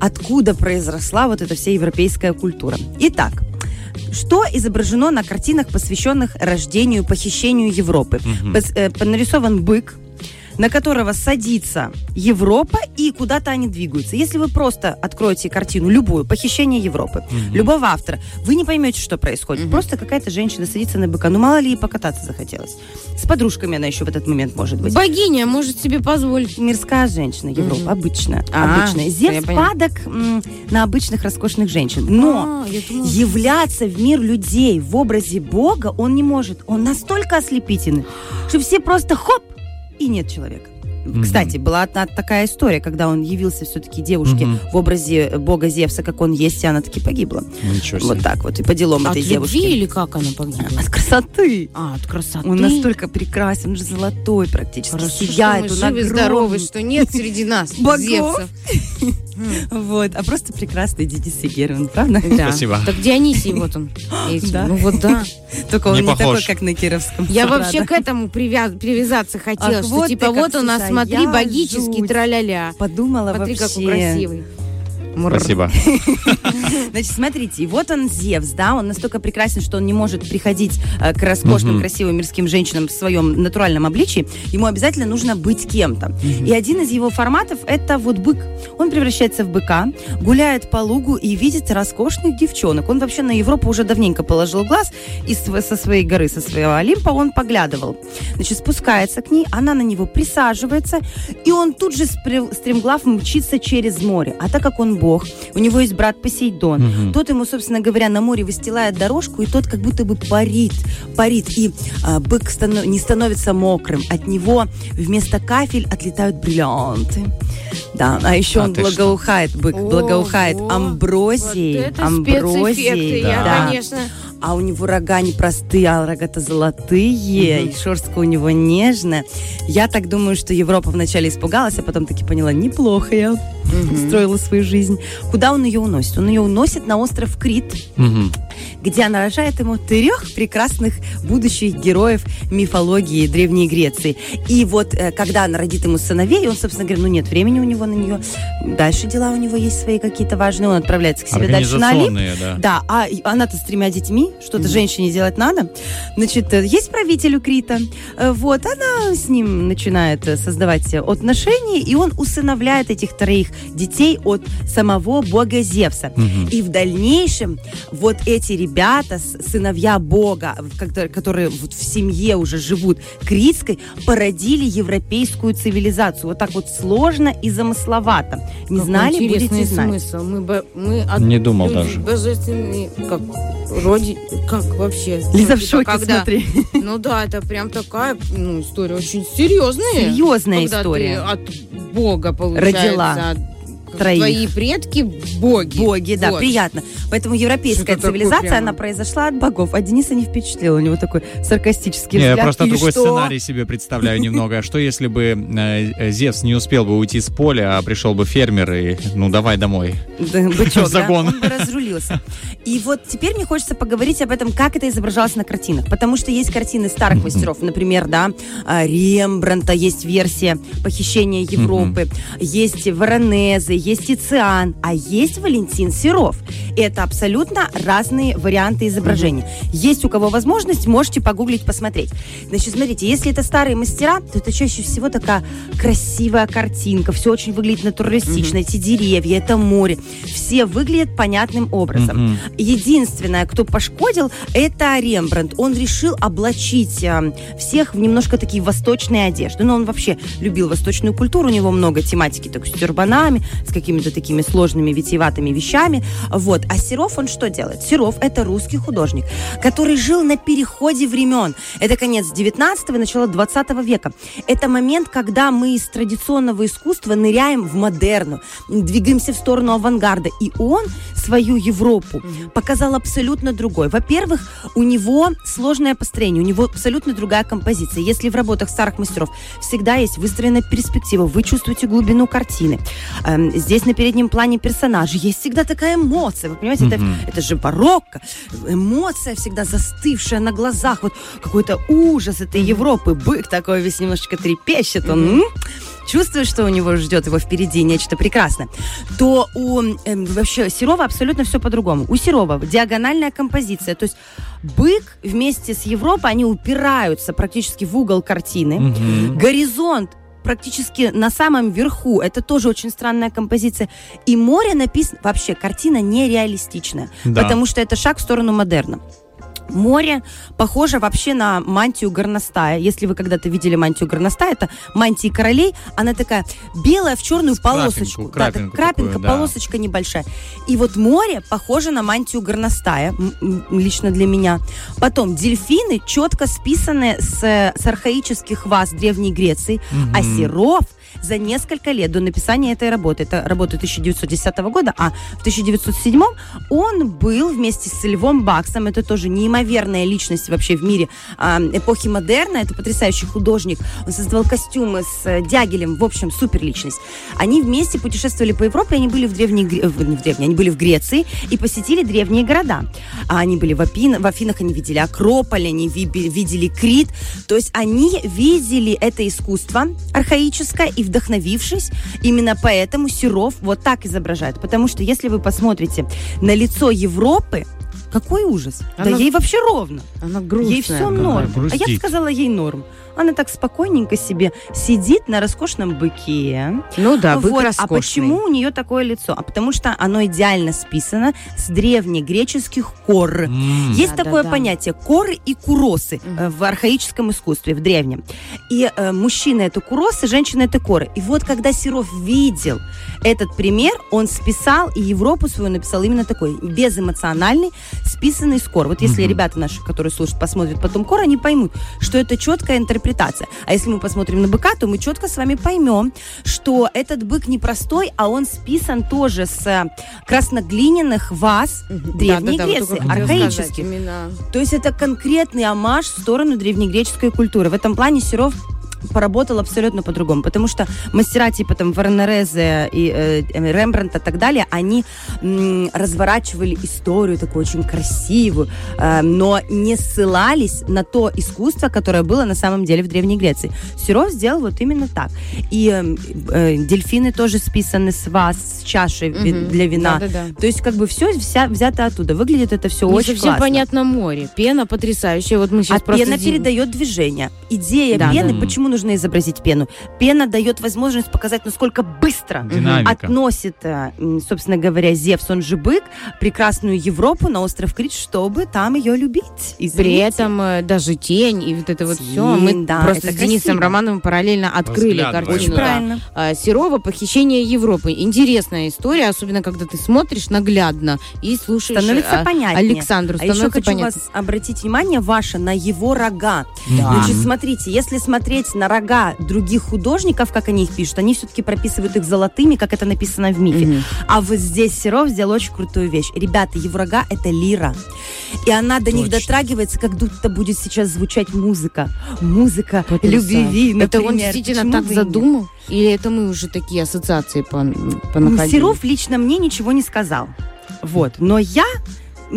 откуда произросла вот эта вся европейская культура. Итак, что изображено на картинах, посвященных рождению, похищению Европы? Пос- э, нарисован бык, на которого садится Европа, и куда-то они двигаются. Если вы просто откроете картину, любую, похищение Европы, любого автора, вы не поймете, что происходит. Просто какая-то женщина садится на быка. Ну, мало ли ей покататься захотелось. С подружками она еще в этот момент может быть. Богиня может себе позволить. Мирская женщина, Европа, обычная. А, обычная. всё, я Зевс падок на обычных роскошных женщин. Но А, думала, являться в мир людей в образе Бога он не может. Он настолько ослепительный, что все просто хоп, и нет человека. Кстати, была одна такая история, когда он явился все-таки девушке Мгм. в образе бога Зевса, как он есть, и она таки погибла. Ничего себе. Вот так вот, и по делам От этой любви девушки. или как она погибла? От красоты. А, от красоты. Он настолько прекрасен, он же золотой практически, Хорошо, сияет, что он мы живы, здоровы, что нет среди нас. Зевсов. Вот, а просто прекрасный Денис Герман, правда? Да. Спасибо. Так Дионисий вот он. Да. Ну вот да. Только он Не не, такой, как на Кировском. Я вообще к этому привяз- привязаться хотела, Ах, что вот типа вот у нас, смотри, богический траля-ля. Подумала Смотри, вообще. как он красивый. Мур. Спасибо. Значит, смотрите, и вот он Зевс, да, он настолько прекрасен, что он не может приходить э, к роскошным, красивым мирским женщинам в своем натуральном обличии. Ему обязательно нужно быть кем-то. И один из его форматов это вот бык. Он превращается в быка, гуляет по лугу и видит роскошных девчонок. Он вообще на Европу уже давненько положил глаз, и со своей горы, со своего Олимпа он поглядывал. Значит, спускается к ней, она на него присаживается, и он тут же стремглав мчится через море. А так как он бог, у него есть брат Посейдон. Мгм. Тот ему, собственно говоря, на море выстилает дорожку, и тот как будто бы парит, парит. И а, бык станов- не становится мокрым. От него вместо кафель отлетают бриллианты. Да, а еще А он ты что? благоухает, бык благоухает Ого, амброзией. Вот это амброзией. да. я, конечно... А у него рога не простые, а рога-то золотые, и шерстка у него нежная. Я так думаю, что Европа вначале испугалась, а потом таки поняла, неплохо я строила свою жизнь. Куда он ее уносит? Он ее уносит на остров Крит, Мгм. где она рожает ему трех прекрасных будущих героев мифологии Древней Греции. И вот э, когда она родит ему сыновей, он, собственно говоря, ну нет времени у него на нее. Дальше дела у него есть свои какие-то важные. Он отправляется к себе дальше на Олимп. Да. Да, а она-то с тремя детьми, что-то женщине делать надо. Значит, э, есть правитель у Крита. Э, Вот, она с ним начинает э, создавать отношения, и он усыновляет этих троих детей от самого бога Зевса. Мгм. И в дальнейшем вот эти ребята, сыновья бога, которые, вот в семье уже живут критской, породили европейскую цивилизацию. Вот так вот сложно и замысловато. Не Какой знали, будете знать. смысл. Мы, бы- мы от Не думал люди даже. божественные, как роди, как вообще? Лиза Ну, в шоке, когда- смотри. Ну да, это прям такая ну, история очень серьезная. Серьезная история. от Бога, получается, Родила от- троих. Твои предки боги. Боги, да, Вот. приятно. Поэтому европейская Что-то цивилизация, прямо. она произошла от богов. А Дениса не впечатлила. У него такой саркастический Не, я взгляд. просто Или другой что? сценарий себе представляю немного. А Что если бы э, э, Зевс не успел бы уйти с поля, а пришел бы фермер и, ну, давай домой. Да, бычок, загон. он бы разрулился. И вот теперь мне хочется поговорить об этом, как это изображалось на картинах. Потому что есть картины старых мастеров, например, да, а, Рембранта, есть версия похищения Европы, есть Воронезы, есть Тициан, а есть Валентин Серов. Это абсолютно разные варианты изображения. Есть у кого возможность, можете погуглить, посмотреть. Значит, смотрите, если это старые мастера, то это чаще всего такая красивая картинка, все очень выглядит натуралистично, эти деревья, это море, все выглядят понятным образом. Единственное, кто пошкодил, это Рембрандт. Он решил облачить э, всех в немножко такие восточные одежды. Но он вообще любил восточную культуру, у него много тематики так, с тюрбанами, с какими-то такими сложными витиеватыми вещами. Вот. А Серов, он что делает? Серов – это русский художник, который жил на переходе времен. Это конец 19 и начало 20 века. Это момент, когда мы из традиционного искусства ныряем в модерну, двигаемся в сторону авангарда. И он свою Европу показал абсолютно другой. Во-первых, у него сложное построение, у него абсолютно другая композиция. Если в работах старых мастеров всегда есть выстроенная перспектива, вы чувствуете глубину картины. Здесь на переднем плане персонажи есть всегда такая эмоция. Вы понимаете, это, это же барокко. Эмоция всегда застывшая на глазах. Вот какой-то ужас этой Европы. Бык такой весь немножечко трепещет. Он чувствует, что у него ждет его впереди нечто прекрасное. То у эм, вообще Серова абсолютно все по-другому. У Серова диагональная композиция. То есть бык вместе с Европой, они упираются практически в угол картины. Мгм. Горизонт практически на самом верху. Это тоже очень странная композиция. И море написано... Вообще, картина нереалистичная. Да. Потому что это шаг в сторону модерна. Море похоже вообще на мантию горностая. Если вы когда-то видели мантию горностая, это мантии королей. Она такая белая в черную С крапинку, полосочку. да, так крапинку крапинка, такую, да. полосочка небольшая. И вот море похоже на мантию горностая, лично для меня. Потом дельфины, четко списанные с, с архаических ваз Древней Греции. А Мгм. Серов за несколько лет до написания этой работы, это работа 1910 года, а в 1907 он был вместе с Львом Баксом, это тоже неимоверная личность вообще в мире а, эпохи модерна, это потрясающий художник, он создавал костюмы с э, Дягилем, в общем, супер личность. Они вместе путешествовали по Европе, они были в Древней, в- в Древней, они были в Греции и посетили древние города. А Они были в, Афин- в Афинах, они видели Акрополь, они ви- видели Крит, то есть они видели это искусство архаическое и вдохновившись, именно поэтому Серов вот так изображает. Потому что если вы посмотрите на лицо Европы, какой ужас. Она- Да ей вообще ровно. Она грустная. Ей все норм. А я бы сказала ей норм. Она так спокойненько себе сидит на роскошном быке. Ну да, бык Вот. А роскошный. почему у нее такое лицо? А потому что оно идеально списано с древнегреческих кор. М. Есть Да, такое да, да. понятие коры и куросы э, в архаическом искусстве, в древнем. И э, мужчина это куросы, женщина это коры. И вот когда Серов видел этот пример, он списал и Европу свою написал именно такой, безэмоциональный, списанный с кор. Вот если Мгм. ребята наши, которые слушают, посмотрят потом кор, они поймут, что это четкая интерпретация. А если мы посмотрим на быка, то мы четко с вами поймем, что этот бык не простой, а он списан тоже с э, красноглиняных ваз Древней Да-да-да, вот Греции, хотела сказать, архаических. То есть это конкретный амаш в сторону древнегреческой культуры. В этом плане Серов поработал абсолютно по-другому, потому что мастера типа там Варнерезе и э, Рембрандта и так далее, они м, разворачивали историю такую очень красивую, э, но не ссылались на то искусство, которое было на самом деле в Древней Греции. Серов сделал вот именно так. И э, э, дельфины тоже списаны с вас, с чашей ви- Мгм. для вина. Да-да-да. То есть как бы все вся, взято оттуда. Выглядит это все Не очень совсем классно. понятно море. Пена потрясающая. Вот мы сейчас А просто... пена ди- передает движение. Идея Да, пены, да. почему нужно изобразить пену? Пена дает возможность показать, насколько быстро Динамика. относит, э, собственно говоря, Зевс, он же бык, прекрасную Европу на остров Крит, чтобы там ее любить. При Извините. этом э, даже тень и вот это вот Тень, все. Мы да, просто с Денисом красиво. Романовым параллельно открыли картину. Очень да. правильно. А, Серова «Похищение Европы». Интересная история, особенно когда ты смотришь наглядно и слушаешь Становится а, понятнее. Александру. А еще Становится хочу понятно. вас обратить внимание ваше на его рога. Да. Значит, смотрите, если смотреть на рога других художников, как они их пишут, они все-таки прописывают их золотыми, как это написано в мифе. Мгм. А вот здесь Серов сделал очень крутую вещь. Ребята, его рога — это лира. И она до них Точно. дотрагивается, как будто будет сейчас звучать музыка. Музыка Потрясающе. любви, Это он например. действительно Почему так задумал? Или это мы уже такие ассоциации пон- понаходили? Серов лично мне ничего не сказал. Вот. Но я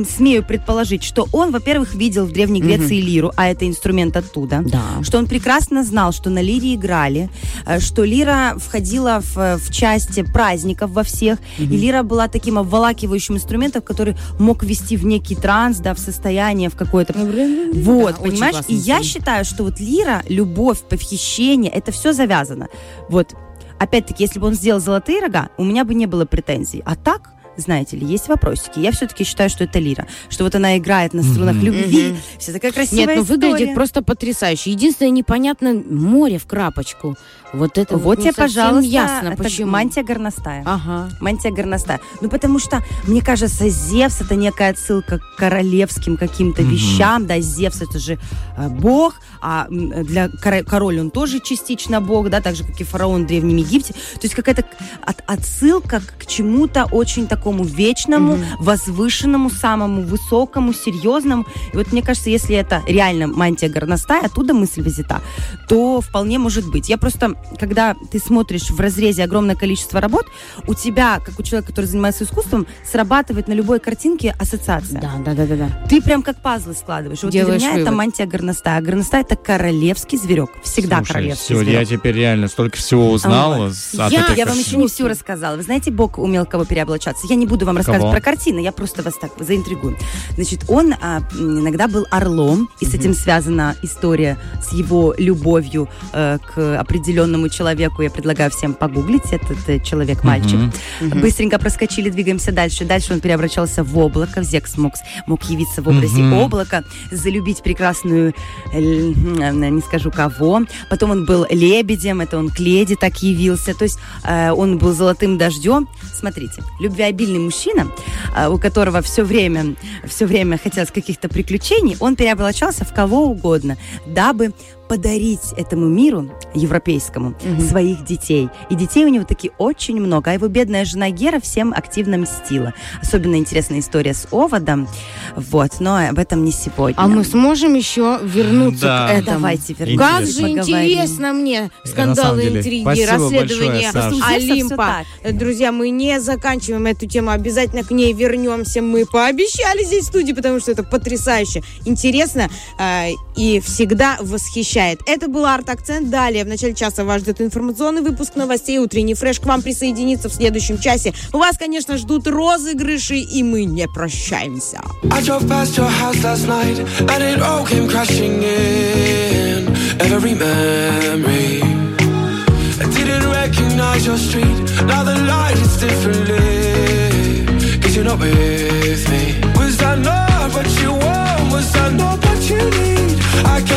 смею предположить, что он, во-первых, видел в Древней Греции лиру, а это инструмент оттуда. Да. Что он прекрасно знал, что на лире играли, э, что лира входила в, в часть праздников во всех, и лира была таким обволакивающим инструментом, который мог ввести в некий транс, да, в состояние, в какое-то Вот, Ну, Да, очень понимаешь? И я считаю, что вот лира, любовь, похищение, это все завязано. Вот, опять-таки, если бы он сделал золотые рога, у меня бы не было претензий. А так, знаете ли, есть вопросики. Я все-таки считаю, что это лира. Что вот она играет на струнах Мгм. любви. Мгм. Вся такая красивая Нет, ну выглядит история. просто потрясающе. Единственное, непонятно, море в крапочку. Вот это Вот тебе, пожалуйста, ясно, это почему. мантия горностая. Ага. Мантия горностая. Ну, потому что, мне кажется, Зевс это некая отсылка к королевским каким-то Мгм. вещам. Да, Зевс это же э, бог, а для коро- король он тоже частично бог, да, так же, как и фараон в Древнем Египте. То есть какая-то от- отсылка к чему-то очень такому вечному, возвышенному, самому высокому, серьезному. И вот мне кажется, если это реально мантия горностая, оттуда мысль взята, то вполне может быть. Я просто, когда ты смотришь в разрезе огромное количество работ, у тебя, как у человека, который занимается искусством, срабатывает на любой картинке ассоциация. Да, да, да, да, да. Ты прям как пазлы складываешь. Вот Делаешь для меня это вывод. мантия горностая. А горностая это королевский зверек. Всегда Слушай, королевский всё, зверек. я теперь реально столько всего узнал с- от Я- этой Я вам еще не все рассказала. Вы знаете, Бог умел кого переоблачаться. Я не буду вам рассказывать Кого? про картины, я просто вас так заинтригую. Значит, он а, иногда был орлом, и с этим связана история с его любовью э, к определенному человеку. Я предлагаю всем погуглить. Этот э, человек-мальчик. Быстренько проскочили, двигаемся дальше. Дальше он преобращался в облако. Зекс мог, мог явиться в образе облака, залюбить прекрасную, э, не скажу кого. Потом он был лебедем, это он к леди так явился. То есть э, он был золотым дождем. Смотрите, любвеобильный мужчина, э, у которого все время, все время хотелось каких-то приключений, он переоблачался в кого угодно, дабы подарить этому миру европейскому своих детей. И детей у него таки очень много. А его бедная жена Гера всем активно мстила. Особенно интересная история с оводом. Вот, но об этом не сегодня. А мы сможем еще вернуться Да. к этому? Давайте вернемся. Как же Поговорим. интересно мне скандалы, интриги, спасибо расследования большое, Олимпа. Э, Друзья, мы не заканчиваем эту тему, обязательно к ней вернемся. Мы пообещали здесь в студии, потому что это потрясающе интересно э, и всегда восхищает. Это был Арт-Акцент. Далее, в начале часа вас ждет информационный выпуск новостей. Утренний фреш к вам присоединится в следующем часе. У вас, конечно, ждут розыгрыши, и мы не прощаемся. You're not with me. Was I not what you want? Was I not what you need? I can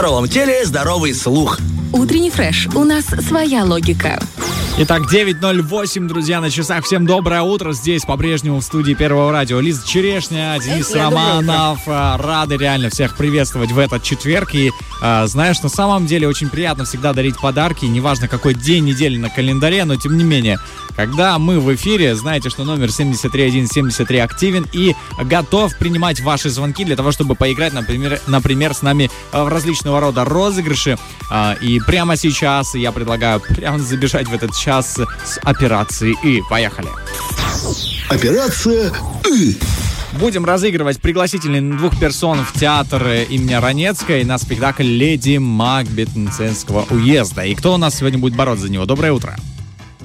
Здоровом теле здоровый слух. Утренний фреш. У нас своя логика. Итак, 9.08, друзья, на часах. Всем доброе утро. Здесь по-прежнему в студии Первого радио Лиза Черешня, Денис я, Романов. А, Рады реально всех приветствовать в этот четверг. И а, знаешь, на самом деле очень приятно всегда дарить подарки. Неважно, какой день недели на календаре, но тем не менее, когда мы в эфире, знаете, что номер 73173 активен и готов принимать ваши звонки для того, чтобы поиграть, например, например с нами а, в различного рода розыгрыши. А, И прямо сейчас я предлагаю прямо забежать в этот час с операцией И. Поехали. Операция «И». Будем разыгрывать пригласительные на двух персон в театр имени Ранецкой на спектакль «Леди Макбет» Мценского уезда. И кто у нас сегодня будет бороться за него? Доброе утро.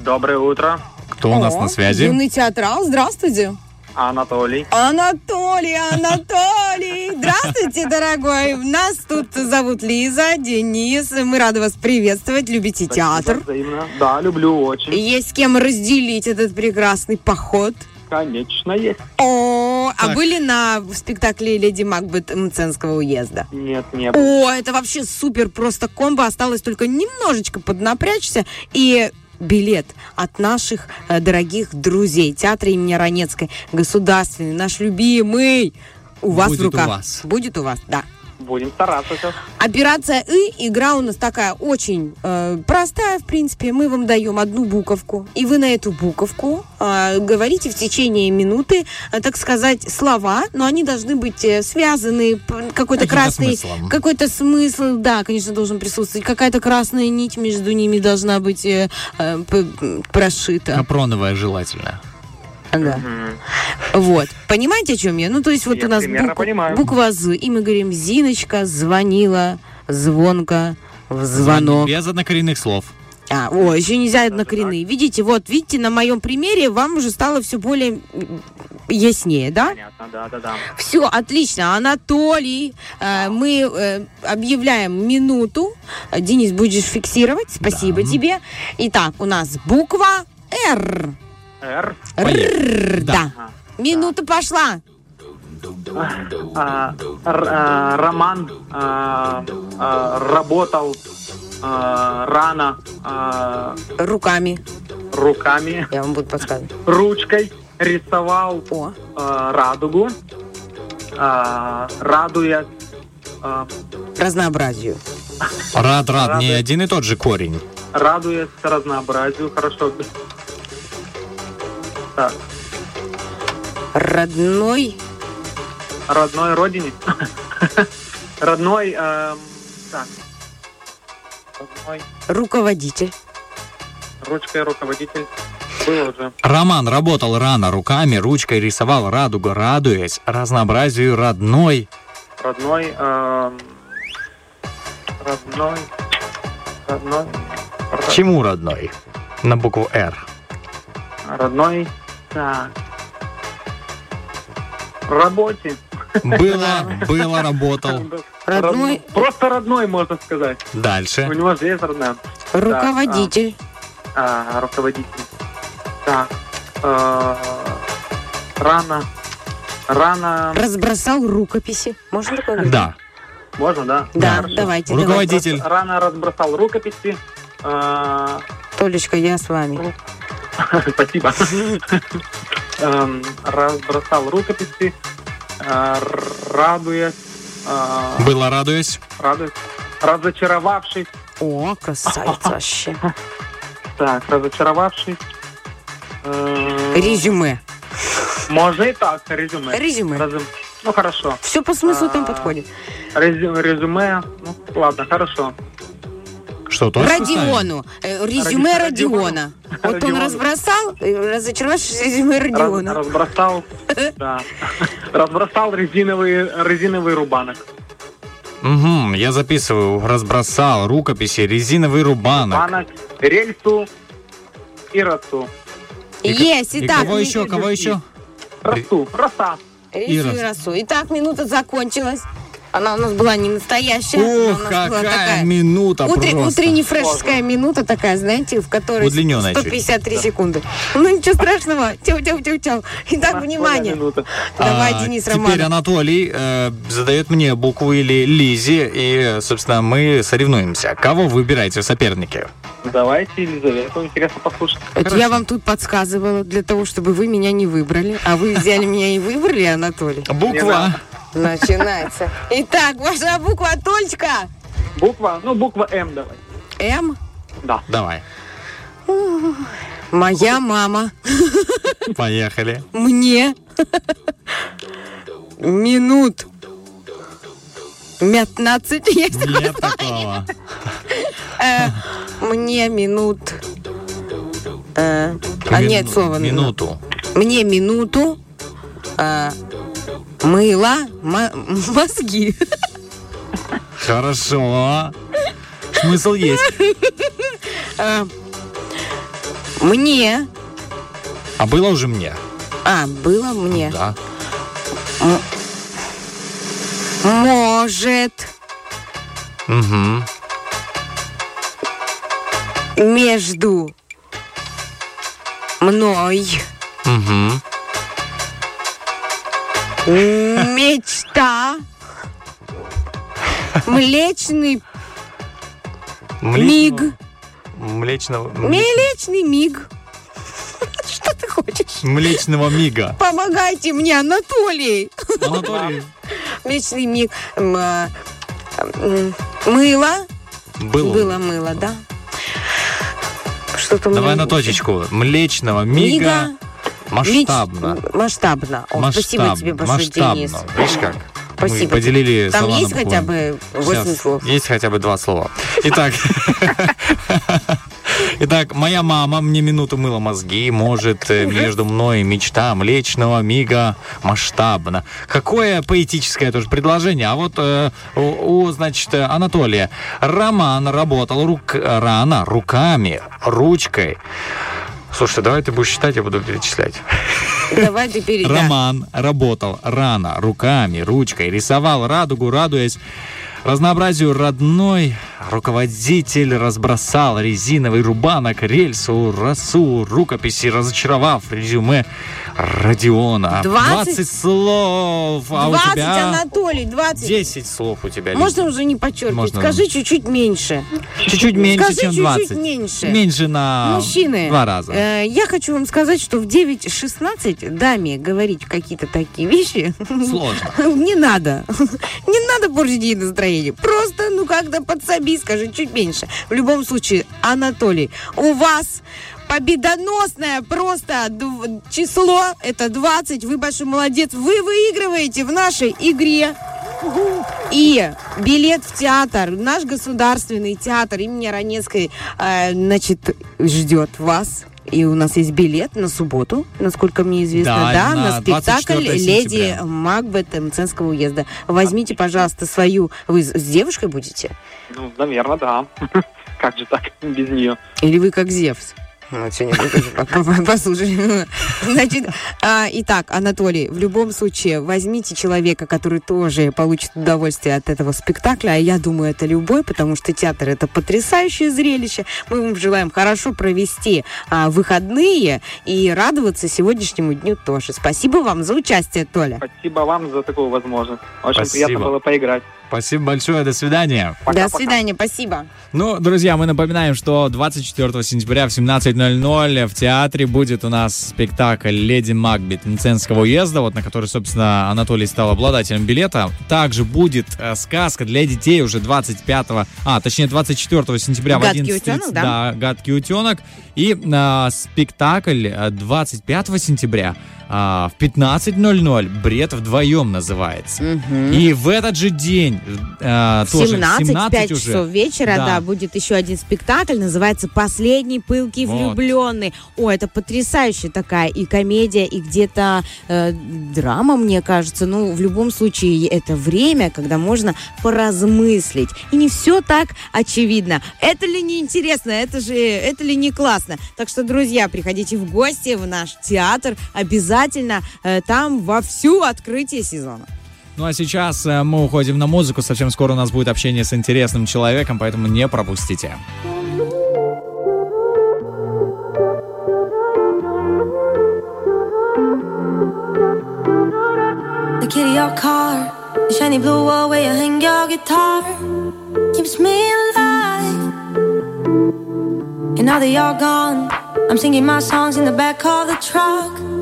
Доброе утро, Кто у нас О, на связи? Юный театрал, здравствуйте. Анатолий. Анатолий, Анатолий. Здравствуйте, дорогой. Нас тут зовут Лиза, Денис. Мы рады вас приветствовать. Любите театр. Взаимно. Да, люблю очень. Есть с кем разделить этот прекрасный поход. Конечно, есть. О, а Так. были на спектакле «Леди Макбет» Мценского уезда? Нет, не было. О, это вообще супер, просто комбо. Осталось только немножечко поднапрячься и билет от наших э, дорогих друзей театра имени Ранецкой, государственный, наш любимый. У вас Будет в у руках. вас. Будет у вас, да. Будем стараться сейчас. Операция «И» игра у нас такая очень э, простая, в принципе. Мы вам даем одну буковку, и вы на эту буковку э, говорите в течение минуты, э, так сказать, слова, но они должны быть э, связаны, какой-то красный, смыслом. какой-то смысл, да, конечно, должен присутствовать, какая-то красная нить между ними должна быть э, э, прошита. Капроновая желательно. Да. Вот. Понимаете, о чем я? Ну, то есть вот Я у нас бук- понимаю. буква «З», и мы говорим «Зиночка звонила звонко в звонок». Без однокоренных слов. А, о, еще нельзя однокоренные. Видите, вот, видите, на моем примере вам уже стало все более яснее, да? Понятно, да, да, да. Все, отлично. Анатолий, э, мы э, объявляем минуту. Денис, будешь фиксировать. Спасибо тебе. Итак, у нас буква Р. Р. Р, да. Минута пошла. А, а, Роман а, работал рано Руками. руками, Я вам буду подсказывать. ручкой рисовал О. радугу, радуясь Разнообразию. Рад, рад, не один и тот же корень. радуясь разнообразию. Хорошо. Так, Родной. родной родине. Родной, эм, так, родной, Руководитель. ручкой руководитель. Было уже. Роман работал рано руками, ручкой рисовал радугу, радуясь разнообразию родной. Родной, эм, родной, родной, ро- Чему родной? На букву «Р». родной, так, работе. Было, было, работал. Родной. Просто родной, можно сказать. У Дальше. него же есть родная. Руководитель. А, руководитель. Так. э, рано. Рано. Разбросал рукописи. Можно такое говорить? Да. Можно, да? Да, Хорошо. давайте. Руководитель. Рано разбросал рукописи. Э, давайте. Толечка, я с вами. Спасибо. Эм, Разбросал рукописи. э, Радуясь. э, Было, радуясь. Радуясь. Разочаровавшись. О, красавица вообще. Так, разочаровавшись. э, Резюме. Можно и так, резюме. Резюме. Ну, хорошо. Все по смыслу там А, подходит. Резю- Резюме. Ну, ладно, хорошо. Что, ставим? Родиону. Э, Резюме Родиона. Вот он разбросал, э, разочаровавшись резюме Раз- Родиона. разбросал, да. Разбросал резиновый, резиновый рубанок. Угу, я записываю. Разбросал рукописи, резиновый рубанок. Рубанок, рельсу и росу. Есть, И итак. кого еще, кого еще? Росу, роса. Рису и росу. Итак, минута закончилась. Она у нас была не настоящая. была какая такая минута Утре- просто. утренне фрешская минута такая, знаете, в которой Удлиненная чуть. 153 секунды. Ну ничего страшного. Тяу, тяу, тяу, тяу. Итак, внимание. Давай, А, Денис Теперь Романов. Анатолий э, задает мне букву или Лизе, и, собственно, мы соревнуемся. Кого выбираете в сопернике? Давайте, Елизавету, интересно послушать. Это я вам тут подсказывала для того, чтобы вы меня не выбрали. А вы взяли меня и выбрали, Анатолий? Буква. Начинается. Итак, ваша буква Толечка. Буква, ну, буква М давай. М. Да. Давай, Моя мама. поехали. Мне. Минут. 15 есть. Нет такого. Э, Мне минут. э, А нет слова. Минуту. Мне минуту. Мыла мо- мозги. Хорошо. Смысл есть. Э, Мне. А было уже мне? А, было мне. Да. Может. Угу. Между мной Угу. Мечта. Млечный миг. Млечного... Млечный миг. Что ты хочешь? Млечного мига. Помогайте мне, Анатолий. Анатолий. Млечный миг. А, Мыло. Было. Было мыло, да? Что-то Давай на точечку. Млечного мига. Масштабно. Меч- Масштабно. О, спасибо тебе большое, масштабно. Денис. Видишь как? Спасибо. Мы поделили Там слова есть на хотя бы 8 Сейчас слов? Есть хотя бы два слова. Итак. Итак, моя мама мне минуту мыла мозги, может э, между мной мечта млечного мига масштабно. Какое поэтическое тоже предложение. А вот э, у, у, значит, Анатолия. Роман работал рук, рано, руками, ручкой. Слушай, давай ты будешь считать, я буду перечислять. Давай ты да. Роман работал рано, руками, ручкой, рисовал радугу, радуясь разнообразию родной. Руководитель разбросал резиновый рубанок, рельсу, росу, рукописи, разочаровав резюме Родиона. 20? слов, а 20, у тебя... Анатолий, 20. 10 слов у тебя. Можно уже не подчеркивать? Можно. Скажи чуть-чуть меньше. Чуть-чуть меньше, Скажи чем чуть-чуть 20. меньше. Меньше на Мужчины, два раза. э, я хочу вам сказать, что в 9.16 даме говорить какие-то такие вещи Сложно. не надо. Не портить ей настроение. Просто, ну, как-то подсоби, скажи чуть меньше. В любом случае, Анатолий, у вас победоносное просто число, это 20, вы большой молодец, вы выигрываете в нашей игре. И билет в театр, наш государственный театр имени Ранецкой, э, значит, ждет вас. И у нас есть билет на субботу, насколько мне известно, Да, да, на на, спектакль 24 «Леди. Макбет» Мценского уезда. Возьмите, пожалуйста, свою... Вы с девушкой будете? Ну, наверное, да. Как же так, без нее? Или вы как Зевс? По- послушай. Значит, а, итак, Анатолий, в любом случае, возьмите человека, который тоже получит удовольствие от этого спектакля, а я думаю, это любой, потому что театр это потрясающее зрелище. Мы вам желаем хорошо провести а, выходные и радоваться сегодняшнему дню тоже. Спасибо вам за участие, Толя. Спасибо вам за такую возможность. Очень Спасибо. приятно было поиграть. Спасибо большое, до свидания. До свидания, спасибо. Ну, друзья, мы напоминаем, что 24 сентября в 17.00 в театре будет у нас спектакль «Леди Макбет» Мценского уезда, вот на который, собственно, Анатолий стал обладателем билета. Также будет э, сказка для детей уже 25, а, точнее 24 сентября «Гадкий в 11.30. утенок», да? «Гадкий утенок». И э, спектакль э, 25 сентября а, в 15.00 «Бред вдвоем» называется. И в этот же день э, В тоже 17, 17 5 уже. часов вечера, да. Да. будет еще один спектакль, называется «Последний пылкий Вот. влюбленный». О, это потрясающая такая и комедия, и где-то э, драма, мне кажется. Ну, в любом случае, это время, когда можно поразмыслить. И не все так очевидно. Это ли не интересно? Это же, это ли не классно? Так что, друзья, приходите в гости в наш театр. Обязательно э, там вовсю открытие сезона. Ну а сейчас э, мы уходим на музыку. Совсем скоро у нас будет общение с интересным человеком, поэтому не пропустите. The key to your car, the shiny blue wall where you hang your guitar, keeps me alive. And now that you're gone, I'm singing my songs in the back of the truck.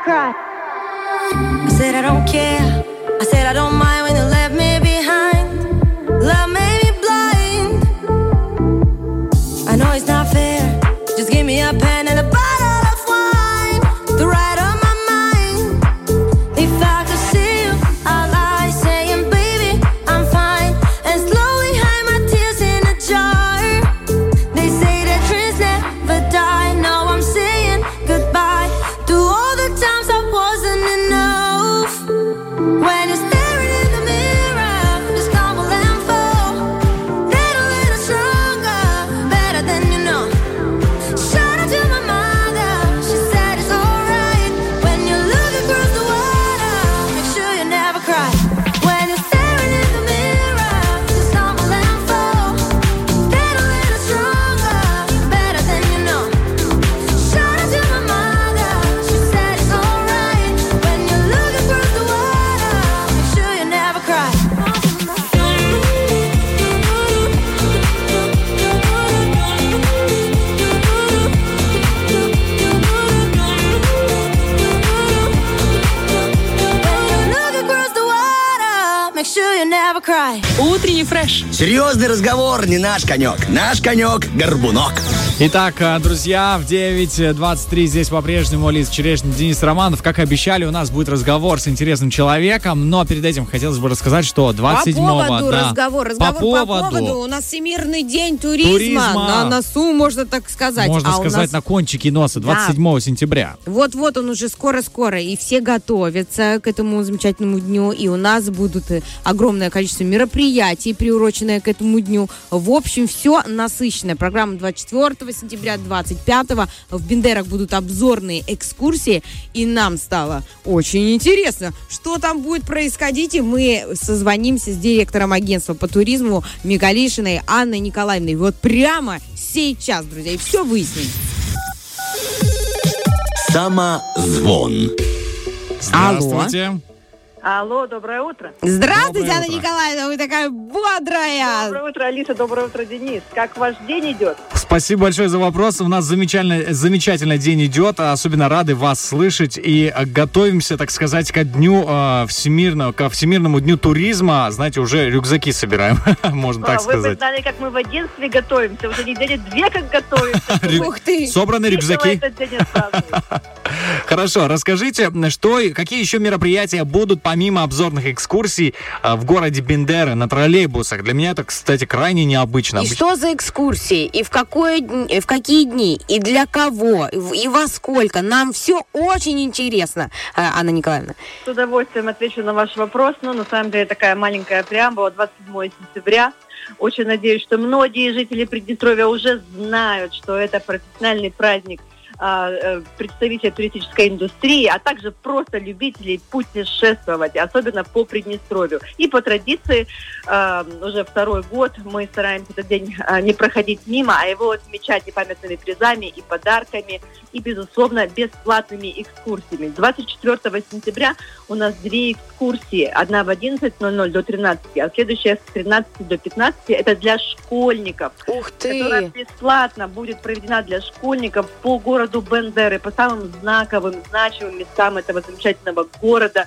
cry. I said I don't care. I said I don't mind фреш. Серьезный разговор не наш конек. Наш конек – горбунок. Итак, э, друзья, в 9.23 здесь по-прежнему Лиз Черешня, Денис Романов. Как и обещали, у нас будет разговор с интересным человеком, но перед этим хотелось бы рассказать, что 27-го... По поводу да, разговор. Разговор по поводу. У нас Всемирный день туризма. Туризма. На носу, можно так сказать. Можно А сказать, нас- на кончике носа, 27 сентября. Вот-вот он уже скоро-скоро, и все готовятся к этому замечательному дню, и у нас будут э, огромное количество мероприятий, приуроченное к этому дню. В общем, все насыщенное. Программа 24 сентября, 25 в Бендерах будут обзорные экскурсии, и нам стало очень интересно, что там будет происходить, и мы созвонимся с директором агентства по туризму Мигалишиной Анной Николаевной. Вот прямо сейчас, друзья, и все выясним. Самозвон. Здравствуйте. Алло, доброе утро. Здравствуйте, Доброе Анна утро. Николаевна, вы такая бодрая. Доброе утро, Алиса, доброе утро, Денис. Как ваш день идет? Спасибо большое за вопрос. У нас замечательный, замечательный день идет. Особенно рады вас слышать. И готовимся, так сказать, ко дню э, всемирного, ко Всемирному дню туризма. Знаете, уже рюкзаки собираем, можно так А, вы бы сказать. знали, как мы в агентстве готовимся. Уже недели две как готовимся. Ух ты. Собраны рюкзаки. Хорошо, расскажите, что, и- какие еще мероприятия будут помимо обзорных экскурсий э, в городе Бендеры на троллейбусах? Для меня это, кстати, крайне необычно. И Обыч- что за экскурсии? И в, какое, э, в какие дни? И для кого? И во сколько? Нам все очень интересно, э, Анна Николаевна. С удовольствием отвечу на ваш вопрос. Ну, на самом деле, такая маленькая преамбула. 27 сентября. Очень надеюсь, что многие жители Приднестровья уже знают, что это профессиональный праздник а, представителей туристической индустрии, а также просто любителей путешествовать, особенно по Приднестровью. И по традиции э, уже второй год мы стараемся этот день э, не проходить мимо, а его отмечать и памятными призами, и подарками, и, безусловно, бесплатными экскурсиями. 24 сентября у нас две экскурсии. Одна в 11.00 до 13, а следующая с 13 до 15. Это для школьников Ух которая бесплатно будет проведена для школьников по городу Бендеры, по самым знаковым, значимым местам этого замечательного города.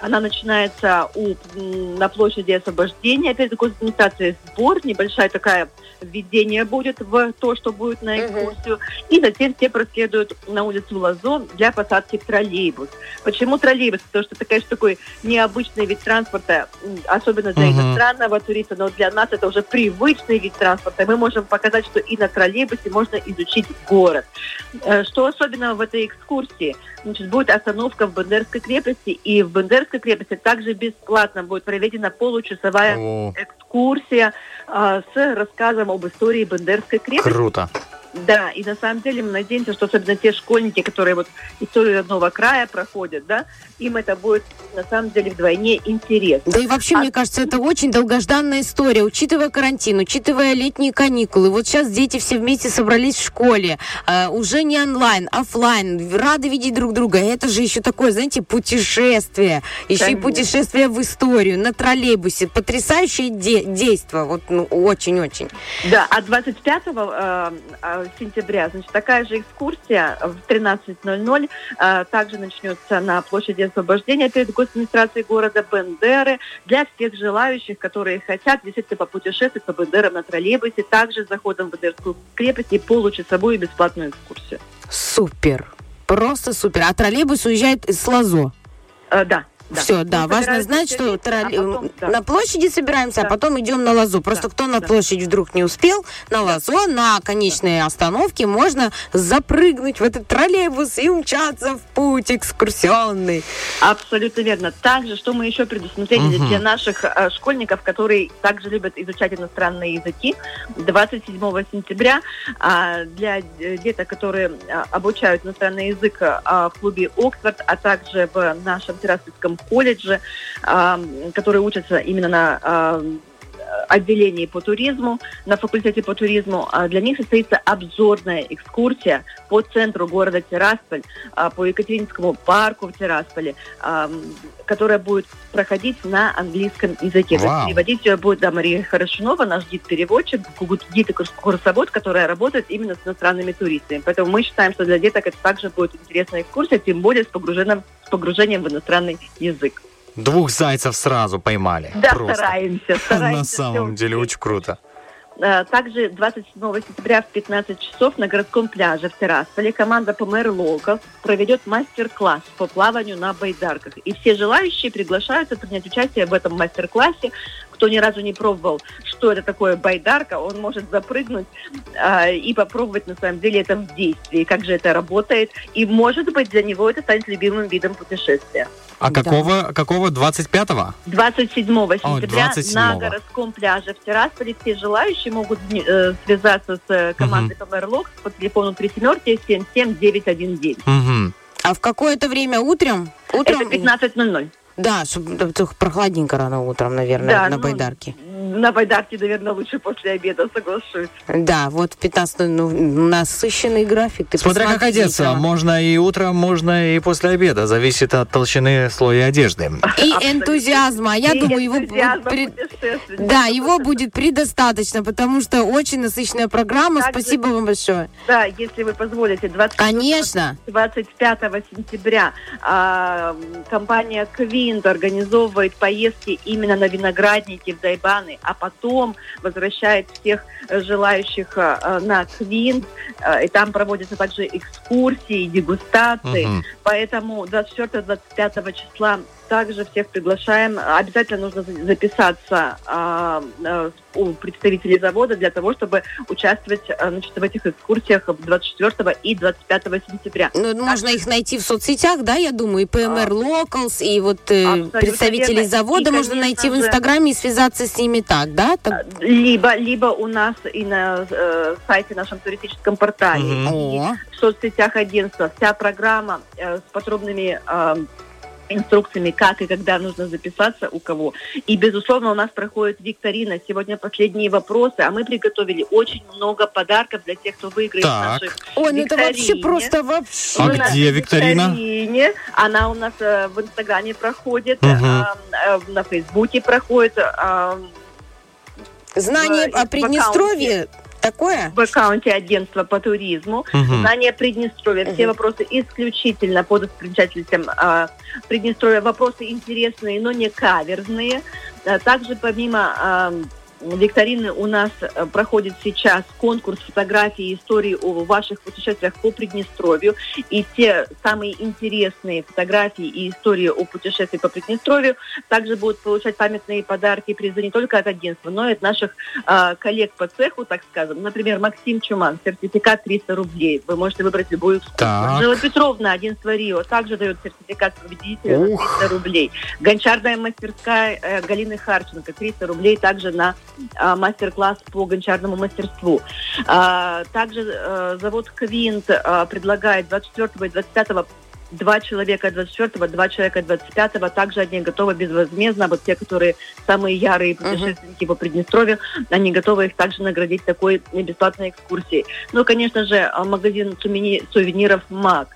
Она начинается у, на площади освобождения перед администрацией сбор, небольшая такая введение будет в то, что будет на экскурсию. И затем все проследуют на улицу Лазон для посадки в троллейбус. Почему троллейбус? Потому что это, конечно, такой необычный вид транспорта, особенно для Мгм. иностранного туриста, но для нас это уже привычный вид транспорта. Мы можем показать, что и на троллейбусе можно изучить город. Э, Что особенного в этой экскурсии? Значит, будет остановка в Бендерской крепости, и в Бендерской крепости также бесплатно будет проведена получасовая О. экскурсия а, с рассказом об истории Бендерской крепости. Круто. Да, и на самом деле мы надеемся, что особенно те школьники, которые вот историю родного края проходят, да, им это будет на самом деле вдвойне интересно. Да и вообще, мне кажется, это очень долгожданная история, учитывая карантин, учитывая летние каникулы. Вот сейчас дети все вместе собрались в школе, э, уже не онлайн, оффлайн, рады видеть друг друга. Это же еще такое, знаете, путешествие, еще и Конечно. путешествие в историю на троллейбусе. Потрясающее де- действо, вот ну, очень-очень. Да, а 25 э, э, сентября, значит, такая же экскурсия в 13.00 э, также начнется на площади освобождения перед госадминистрацией города Бендеры для всех желающих, которые хотят действительно попутешествовать по Бендерам на троллейбусе, также с заходом в Бендерскую крепость и получасовую бесплатную экскурсию. Супер. Просто супер. А троллейбус уезжает из Лазо. Э, да. Да. Все, да, Мы важно собираемся знать, что вместе, а потом, да. на площади собираемся, а потом идем на Лазу. Просто кто на площадь вдруг не успел, на Лазу, на конечной остановке можно запрыгнуть в этот троллейбус и умчаться в путь экскурсионный. Абсолютно верно. Также, что мы еще предусмотрели Мгм. для наших э, школьников, которые также любят изучать иностранные языки, 27 сентября а, для э, деток, которые а, обучают иностранный язык а, в клубе Оксфорд, а также в нашем Тираспольском колледже, а, которые учатся именно на а, отделении по туризму, на факультете по туризму, а, для них состоится обзорная экскурсия по центру города Тирасполь, а, по Екатеринскому парку в Тирасполе, которая будет проходить на английском языке. Вау. Переводить ее будет да, Мария Хорошунова, наш гид-переводчик, гид и курс- курсовод, которая работает именно с иностранными туристами. Поэтому мы считаем, что для деток это также будет интересная экскурсия, тем более с погружением, с погружением в иностранный язык. Двух зайцев сразу поймали. Да, Просто. стараемся, стараемся. На самом деле очень круто. Э, Также 27 сентября в 15 часов на городском пляже в Террасполе команда ПМР Локов проведет мастер-класс по плаванию на байдарках. И все желающие приглашаются принять участие в этом мастер-классе. Кто ни разу не пробовал, что это такое байдарка, он может запрыгнуть а, и попробовать на самом деле это в действии, как же это работает. И может быть для него это станет любимым видом путешествия. А какого, какого 25-го? 27 сентября 27-го. на городском пляже в Тирасполе все желающие могут э, связаться с э, командой ПМР Локс по телефону 3 семерки 77919. А в какое-то время утром? Утром Это 15.00. Да, чтобы прохладненько рано утром, наверное, Да, на ну, байдарке. На байдарке, наверное, лучше после обеда, соглашусь. Да, вот в 15 ну, насыщенный график. Ты Смотря как одеться, там. можно и утром, можно и после обеда. Зависит от толщины слоя одежды. И энтузиазма. Я И думаю, его путешественника. Да, его будет предостаточно, потому что очень насыщенная программа. Также- Спасибо вам большое. Да, если вы позволите, 20, Конечно. 25 сентября а, компания Квинт организовывает поездки именно на виноградники в Дайбаны, а потом возвращает всех э, желающих а, а, на Квинт, и там проводятся также экскурсии, дегустации. Мгм. Поэтому 24-25 числа также всех приглашаем. Обязательно нужно за- записаться а, а, у представителей завода для того, чтобы участвовать а, значит, в этих экскурсиях 24 и 25 сентября. Ну, можно их найти в соцсетях, да, я думаю, и PMR Locals, и вот э, представителей верно. завода И, можно конечно найти в Инстаграме и связаться с ними так, да? Так- Либо, либо у нас и на э, сайте нашем туристическом портале, Мгм. и в соцсетях агентства. Вся программа э, с подробными э, инструкциями, как и когда нужно записаться, у кого. И, безусловно, у нас проходит викторина. Сегодня последние вопросы, а мы приготовили очень много подарков для тех, кто выиграет в Так. нашей Ой, ну это вообще просто вообще. А нашей где викторина? викторине. Она у нас э, в Инстаграме проходит, Мгм. а, э, на Фейсбуке проходит. а, Знание в- о в Приднестровье такое? в аккаунте агентства по туризму. Мгм. Знание Приднестровья. Все вопросы исключительно по достопримечательностям а, Приднестровья. Вопросы интересные, но не каверзные. А Также помимо а, викторины у нас э, проходит сейчас конкурс фотографий и истории о ваших путешествиях по Приднестровью. И те самые интересные фотографии и истории о путешествии по Приднестровью также будут получать памятные подарки и призы не только от агентства, но и от наших а, коллег по цеху, так скажем. Например, Максим Чуман, сертификат 300 рублей. Вы можете выбрать любую экскурсию. Анжела Петровна, агентство Рио, также дает сертификат победителя на 300 рублей. Гончарная мастерская э, Галины Харченко, 300 рублей также на мастер-класс по гончарному мастерству. А, также э, завод Квинт а, предлагает 24 и 25 Два человека 24-го, два человека 25-го. Также они готовы безвозмездно. Вот те, которые самые ярые путешественники по Приднестровью, они готовы их также наградить такой бесплатной экскурсией. Ну, конечно же, а, магазин сувени- сувениров МАК.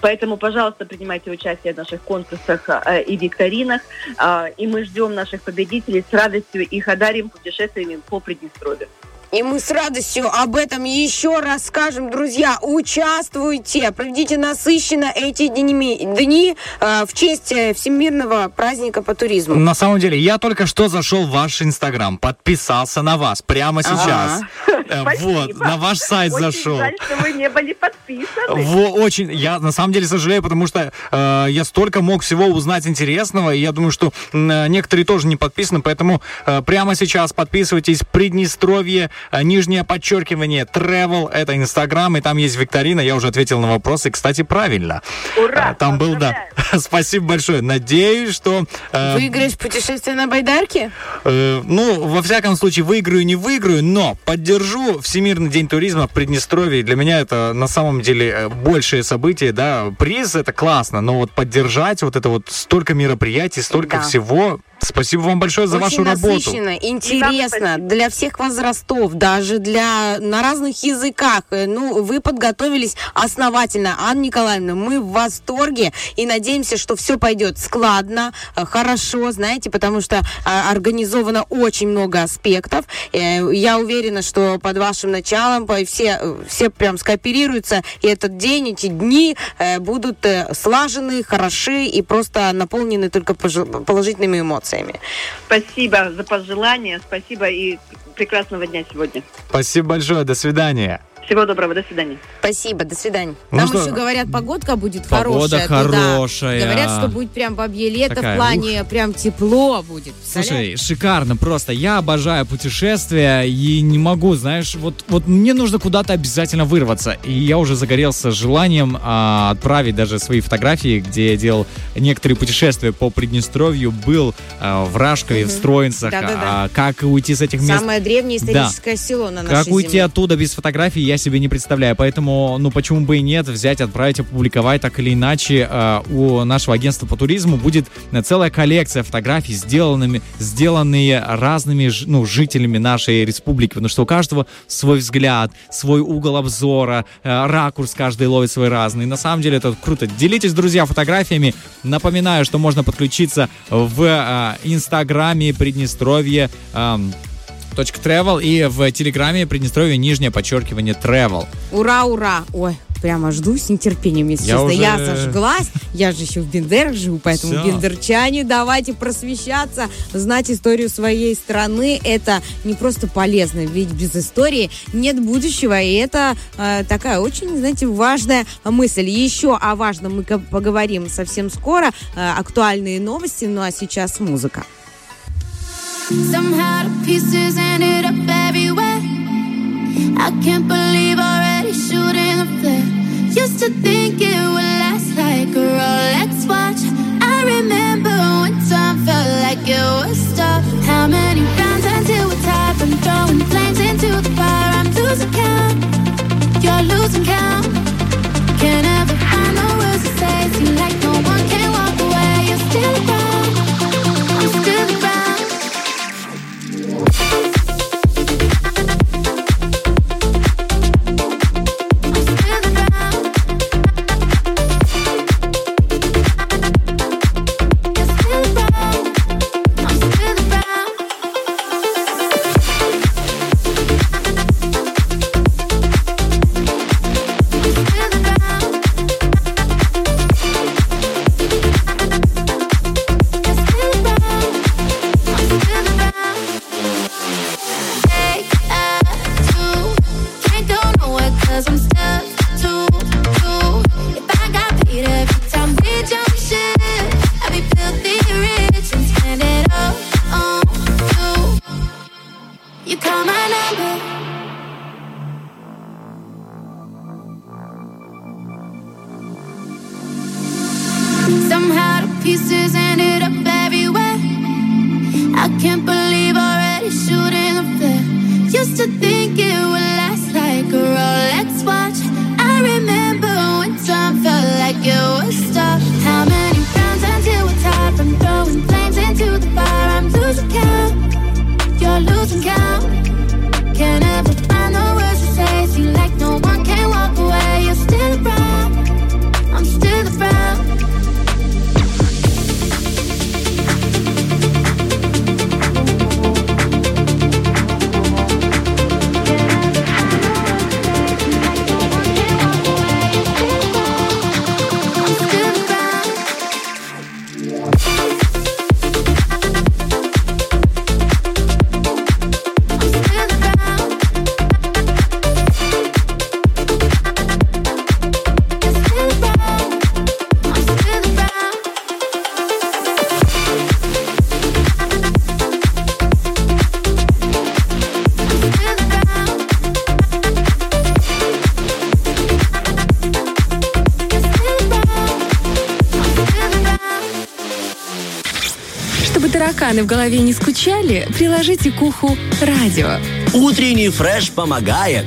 Поэтому, пожалуйста, принимайте участие в наших конкурсах а, и викторинах. А, И мы ждем наших победителей. С радостью их одарим путешествиями по Приднестровью. И мы с радостью об этом еще раз скажем, друзья, участвуйте, проведите насыщенно эти дни, дни э, в честь э, Всемирного праздника по туризму. На самом деле, я только что зашел в ваш Инстаграм, подписался на вас прямо сейчас. Э, Вот, на ваш сайт Очень зашел. жаль, что вы не были подписаны. Во, очень, я на самом деле сожалею, потому что э, я столько мог всего узнать интересного, и я думаю, что э, некоторые тоже не подписаны, поэтому э, прямо сейчас подписывайтесь. Приднестровье, нижнее подчеркивание, travel, это Инстаграм, и там есть викторина, я уже ответил на вопросы, кстати, правильно. Ура! Э, Там был, да. Спасибо большое. Надеюсь, что... э, Выиграешь путешествие на байдарке? Э, ну, во всяком случае, выиграю, не выиграю, но поддержу Всемирный день туризма в Приднестровье. Для меня это на самом деле э, большее событие, да. Приз это классно, но вот поддержать вот это вот столько мероприятий, столько Да. всего. Спасибо вам большое за Очень вашу работу. насыщенно, интересно, для всех возрастов, даже для на разных языках. Э, Ну, вы подготовились основательно. Анна Николаевна, мы в восторге и надеемся, что все пойдет складно, э, хорошо, знаете, потому что а, организовано очень много аспектов. Э, Я уверена, что под вашим началом, все, э, все прям скооперируются, и этот день, эти дни э, будут э, слажены, хороши и просто наполнены только положительными эмоциями. Спасибо за пожелания, спасибо и прекрасного дня сегодня. Спасибо большое, до свидания. Всего доброго, до свидания. Спасибо, до свидания. Ну Там что? еще говорят, погодка будет Погода хорошая. туда. хорошая. Говорят, что будет прям бабье лето Такая, в плане прям тепло будет. Слушай, шикарно просто. Я обожаю путешествия и не могу, знаешь, вот, вот мне нужно куда-то обязательно вырваться. И я уже загорелся желанием а, отправить даже свои фотографии, где я делал некоторые путешествия по Приднестровью, был а, в Рашкове, в Строинцах. Да-да-да. а, как уйти с этих мест? Самое древнее Да. историческое село на нашей Как уйти земле. оттуда без фотографий, я себе не представляю. Поэтому, ну, почему бы и нет, взять, отправить, опубликовать так или иначе. э, у нашего агентства по туризму будет э, целая коллекция фотографий, сделанными, сделанные разными, ж- ну, жителями нашей республики. Потому что у каждого свой взгляд, свой угол обзора, э, ракурс каждый ловит свой разный. На самом деле это круто. Делитесь, друзья, фотографиями. Напоминаю, что можно подключиться в э, инстаграме Приднестровье. Точка travel и в телеграме Приднестровье нижнее подчеркивание travel. Ура, ура! Ой, прямо жду с нетерпением, если Я честно. уже- Я зажглась, я же еще в Бендерах живу, поэтому Всё. бендерчане, давайте просвещаться, знать историю своей страны. Это не просто полезно, ведь без истории нет будущего, и это э, такая очень, знаете, важная мысль. Еще о важном мы поговорим совсем скоро. Э, актуальные новости, ну а сейчас музыка. Somehow the pieces ended up everywhere. I can't believe already shooting the flare. Used to think it would last like a Rolex watch. I remember when time felt like it was stop. How many rounds until we're tired from throwing flames into the fire? I'm losing Тараканы в голове не скучали, приложите к уху радио. Утренний фреш помогает.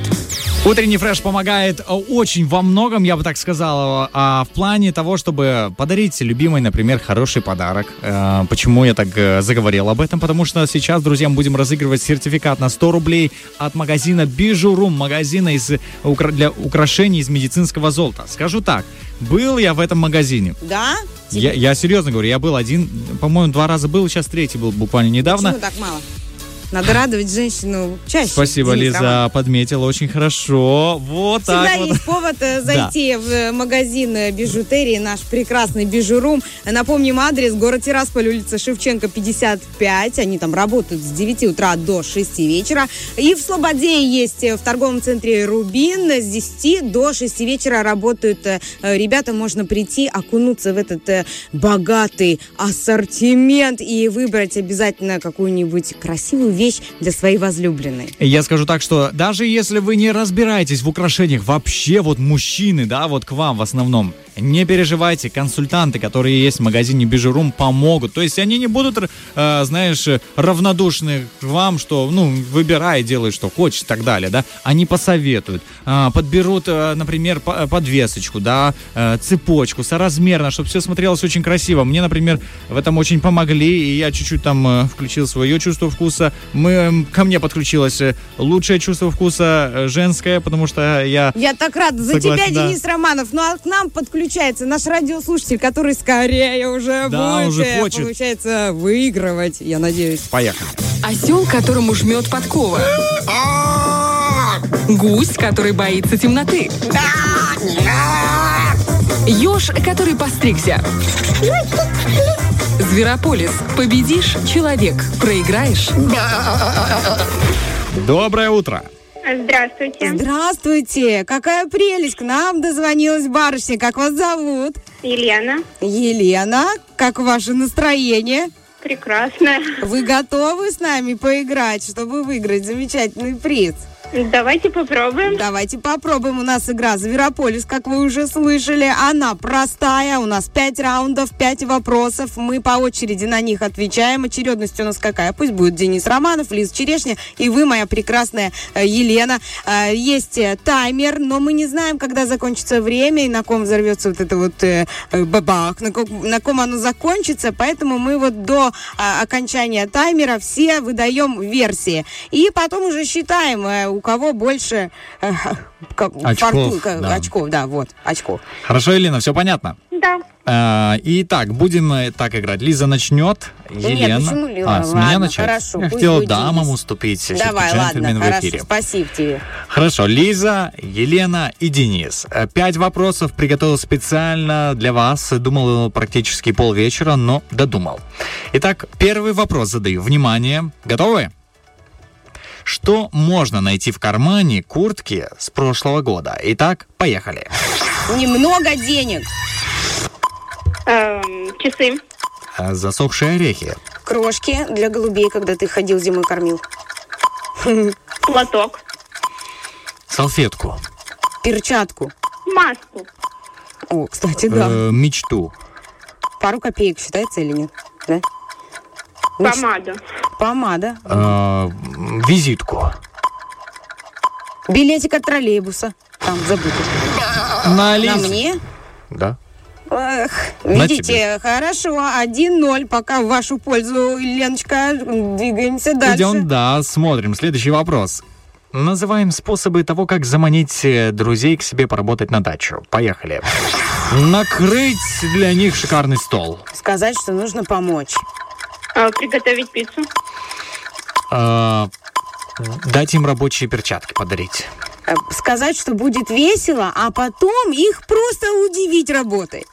Утренний фреш помогает э, очень во многом, я бы так сказал, а, в плане того, чтобы подарить любимой, например, хороший подарок. Э, Почему я так э, заговорил об этом? Потому что сейчас, друзья, мы будем разыгрывать сертификат на 100 рублей от магазина Бижурум, магазина из, для украшений из медицинского золота. Скажу так, был я в этом магазине. Да? Я, я серьезно говорю, я был один, по-моему, два раза был, сейчас третий был буквально недавно. Почему так мало? Надо радовать женщину чаще. Спасибо, Денис Лиза, подметила очень хорошо. Вот Всегда так вот. есть повод э, зайти в э, магазин э, бижутерии, наш прекрасный бижурум. Напомним адрес, город Тирасполь, улица Шевченко, 55. Они там работают с 9 утра до 6 вечера. И в Слободе есть в торговом центре Рубин с 10 до 6 вечера работают ребята. Можно прийти, окунуться в этот богатый ассортимент и выбрать обязательно какую-нибудь красивую вещь для своей возлюбленной. Я скажу так, что даже если вы не разбираетесь в украшениях, вообще вот мужчины, да, вот к вам в основном, не переживайте, консультанты, которые есть в магазине Бижурум, помогут. То есть они не будут, э, знаешь, равнодушны к вам, что, ну, выбирай, делай, что хочешь и так далее, да. Они посоветуют, а, подберут, э, например, по- подвесочку, да, э, цепочку, соразмерно, чтобы все смотрелось очень красиво. Мне, например, в этом очень помогли, и я чуть-чуть там э, включил свое чувство вкуса. Мы, м, ко мне подключилось э, лучшее чувство вкуса э, женское, потому что я... Я так рада за Согласен, тебя, да. Денис Романов. Ну а к нам подключается наш радиослушатель, который скорее уже Да, будет, уже э, хочет. получается, выигрывать, я надеюсь. Поехали. Осел, которому жмет подкова. Гусь, который боится темноты. Еж, который постригся. Зверополис. Победишь – человек. Проиграешь – Доброе утро. Здравствуйте. Здравствуйте. Какая прелесть. К нам дозвонилась барышня. Как вас зовут? Елена. Елена. Как ваше настроение? Прекрасно. Вы готовы с нами поиграть, чтобы выиграть замечательный приз? Давайте попробуем. Давайте попробуем. У нас игра Зверополис, как вы уже слышали. Она простая. У нас пять раундов, пять вопросов. Мы по очереди на них отвечаем. Очередность у нас какая? Пусть будет Денис Романов, Лиз Черешня и вы, моя прекрасная э, Елена. Э, Есть э, таймер, но мы не знаем, когда закончится время и на ком взорвется вот это вот бабах, на ком, на ком оно закончится. Поэтому мы вот до окончания таймера все выдаем версии. И потом уже считаем, у кого больше э, как- Очков, форту- как- да. очков, да, вот, очков. Хорошо, Елена, все понятно? Да. А, Итак, будем э, так играть. Лиза начнет, нет, Елена. почему Лиза? А, с Ладно, меня начать? хорошо, Я хотел будет дамам Денис. уступить. Давай, ладно, в хорошо, эфире. спасибо тебе. Хорошо, Лиза, Елена и Денис. Э, Пять вопросов приготовил специально для вас. Думал практически полвечера, но додумал. Итак, первый вопрос задаю. Внимание, готовы? Что можно найти в кармане куртки с прошлого года? Итак, поехали. Немного денег, Эм, часы. Э, Засохшие орехи. крошки для голубей, когда ты ходил зимой кормил. Платок. Салфетку. Перчатку. Маску. О, кстати, да. Э, мечту. Пару копеек считается или нет? Да? Помаду. Помада. Э, визитку. Билетик от троллейбуса. Там забыто. На На мне? Да. Эх, На видите, хорошо, 1-0 пока в вашу пользу, Леночка. Двигаемся дальше. Идем, да, смотрим. Следующий вопрос. Называем способы того, как заманить э, друзей к себе поработать на дачу. Поехали. Накрыть для них шикарный стол. Сказать, что нужно помочь. Э, приготовить пиццу. Э, дать им рабочие перчатки подарить. Э, Сказать, что будет весело, а потом их просто удивить работой.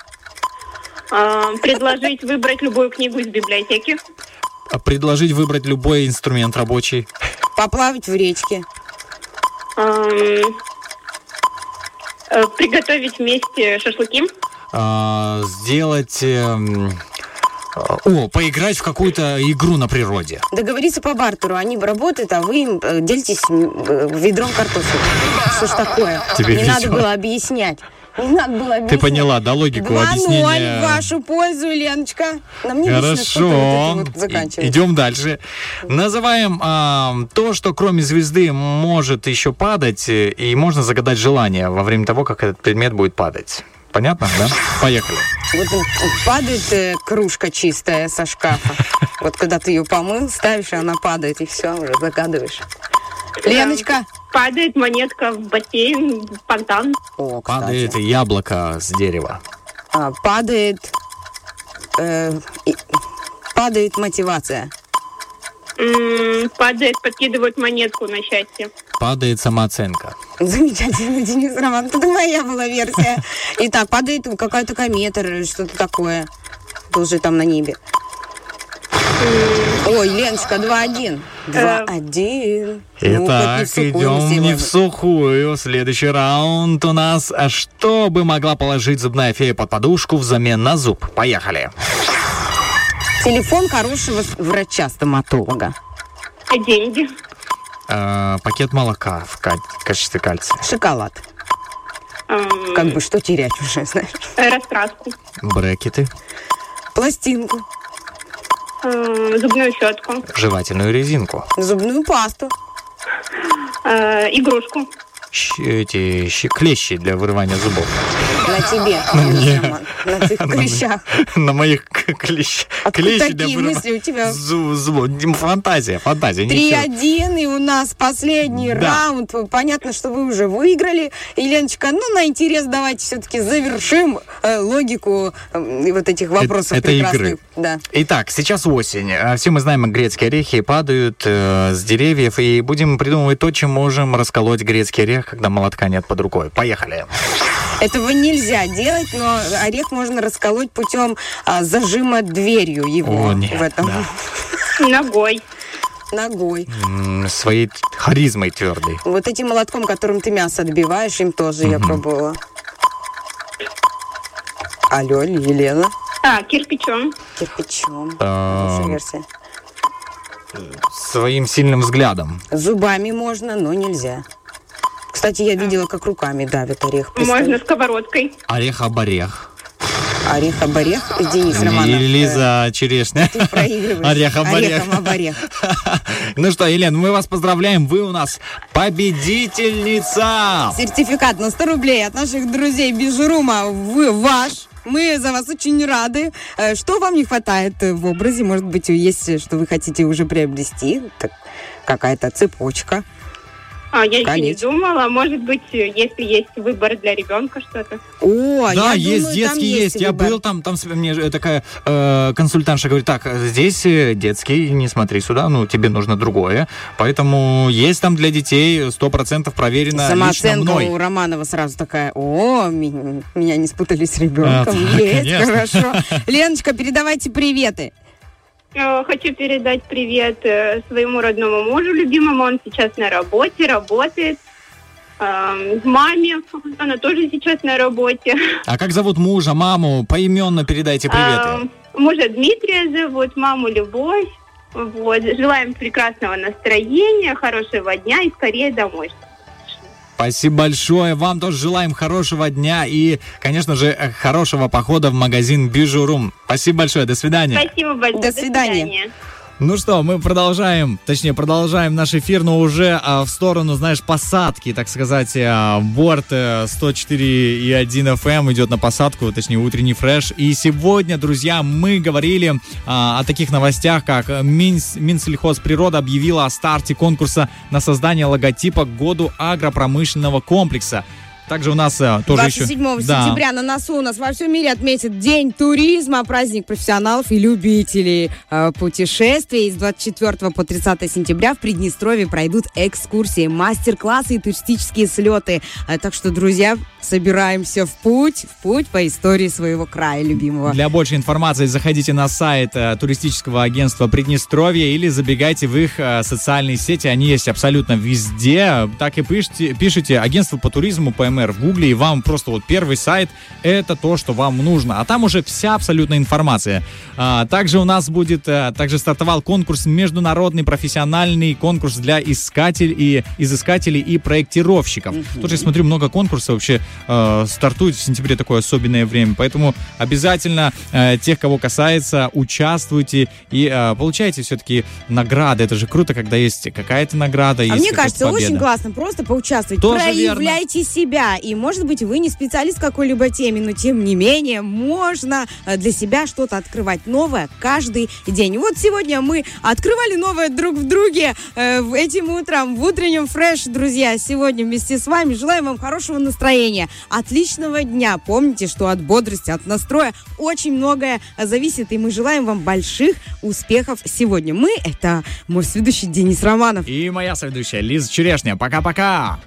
Предложить выбрать любую книгу из библиотеки. А Предложить выбрать любой инструмент рабочий. Поплавать в речке. Эм, э, приготовить вместе шашлыки. А, Сделать... э, О, поиграть в какую-то игру на природе. Договориться по бартеру. Они работают, а вы им э, делитесь э, ведром картофеля. Что ж такое? Тебе Не надо весело. было объяснять. Не надо было объяснять. Ты поняла, да, логику 2-0 объяснения? в вашу пользу, Леночка. Нам не лично что-то вот Хорошо. вот заканчивать. Идем дальше. Называем а, то, что кроме звезды может еще падать, э, и можно загадать желание во время того, как этот предмет будет падать. Понятно, да? Поехали. Вот падает э, кружка чистая со шкафа. Вот когда ты ее помыл, ставишь, и она падает, и все, уже загадываешь. Леночка. Падает монетка в бассейн, в фонтан. О, Падает яблоко с дерева. А, падает... э, и- падает мотивация. Падает, подкидывают монетку на счастье. Падает самооценка. Замечательно, Денис Роман. Это моя была версия. Итак, падает какая-то комета или что-то такое. Тоже там на небе. Ой, Леночка, 2-1. 2-1. Ну, хоть Итак, не сухую идем не сегодня. в сухую. Следующий раунд у нас. А Что бы могла положить зубная фея под подушку взамен на зуб? Поехали. Телефон хорошего врача-стоматолога. А деньги? Э, пакет молока в ка- качестве кальция. Шоколад. М, Как бы что терять уже, знаешь. Раскраску. Брекеты. Пластинку. М, Зубную щетку. Жевательную резинку. Зубную пасту. Э, Игрушку. Эти щи- клещи для вырывания зубов. На тебе, На мне. На твоих клещах. На моих к- клещ- Откуда клещи для такие вырыва- мысли у тебя? зу- зубов. Фантазия, фантазия. ничего. 3-1, и у нас последний раунд. Понятно, что вы уже выиграли. И, Леночка, ну, на интерес давайте все-таки завершим э, логику э, вот этих вопросов это игры. Да. Итак, сейчас осень. А Все мы знаем, грецкие орехи падают э, с деревьев, и будем придумывать то, чем можем расколоть грецкий орех, когда молотка нет под рукой. Поехали. Этого нельзя делать, но орех можно расколоть путем а, зажима дверью его О, нет, в этом. Ногой. Ногой. М, Своей харизмой твердой. Вот этим молотком, которым ты мясо отбиваешь, им тоже я пробовала. Алло, Елена. А, кирпичом. Кирпичом. А, версия. Своим сильным взглядом. Зубами можно, но нельзя. Кстати, я видела, как руками давят орех. Представь. Можно сковородкой. Орех об орех. Орех об орех. Денис Романов. И Лиза Черешня. Ты проигрываешь. Орех об орех. Орехом об орех. Ну что, Елена, мы вас поздравляем. Вы у нас победительница. Сертификат на 100 рублей от наших друзей Бижурума вы ваш. Мы за вас очень рады. Э, Что вам не хватает э, в образе? Может быть, есть, э, что вы хотите уже приобрести? Так, какая-то цепочка. А, я еще не думала. Может быть, если есть выбор для ребенка что-то. О, да, я есть думаю, там детский, есть. Я выбор. был там, там мне такая э, консультантша говорит, так, здесь э, детский, не смотри сюда, ну, тебе нужно другое. Поэтому есть там для детей, сто процентов проверено лично Самооценка мной. у Романова сразу такая, о, меня не спутали с ребенком. А, Есть, конечно. хорошо. Леночка, передавайте приветы. Э, Хочу передать привет э, своему родному мужу любимому. Он сейчас на работе, работает. Эм, Маме, она тоже сейчас на работе. А как зовут мужа, маму? Поименно передайте приветы. Эм, Мужа Дмитрия зовут, маму Любовь. Вот. Желаем прекрасного настроения, хорошего дня и скорее домой. Спасибо большое. Вам тоже желаем хорошего дня и, конечно же, э, хорошего похода в магазин Бижурум. Спасибо большое. До свидания. Спасибо большое. До свидания. Ну что, мы продолжаем, точнее, продолжаем наш эфир, но уже а, в сторону, знаешь, посадки, так сказать, а, борт э, 104.1 FM идет на посадку, точнее, утренний фреш. И сегодня, друзья, мы говорили а, о таких новостях, как Минс, Минсельхозприрода объявила о старте конкурса на создание логотипа к году агропромышленного комплекса. Также у нас а, тоже 27 еще... Да. сентября на носу у нас во всем мире отметят День туризма, праздник профессионалов и любителей э, путешествий. С 24 по 30 сентября в Приднестровье пройдут экскурсии, мастер-классы и туристические слеты. А, так что, друзья, собираемся в путь, в путь по истории своего края любимого. Для большей информации заходите на сайт э, туристического агентства Приднестровье или забегайте в их э, социальные сети. Они есть абсолютно везде. Так и пишите, пишите агентство по туризму ПМР в Гугле, и вам просто вот первый сайт — это то, что вам нужно. А там уже вся абсолютная информация. А, также у нас будет, э, также стартовал конкурс, международный профессиональный конкурс для искателей и изыскателей и проектировщиков. Тоже я смотрю, много конкурсов вообще э, стартует в сентябре такое особенное время, поэтому обязательно э, тех, кого касается, участвуйте и э, получайте все-таки награды. Это же круто, когда есть какая-то награда. А есть мне кажется, победа. очень классно просто поучаствовать. Тоже Проявляйте себя. И, может быть, вы не специалист в какой-либо теме, но, тем не менее, можно э, для себя что-то открывать новое каждый день. Вот сегодня мы открывали новое друг в друге э, этим утром в утреннем фреш, друзья. Сегодня вместе с вами. Желаем вам хорошего настроения. Настроения. Отличного дня. Помните, что от бодрости, от настроя очень многое зависит, и мы желаем вам больших успехов сегодня. Мы — это мой сведущий Денис Романов. И моя соведущая Лиза Черешня. Пока-пока.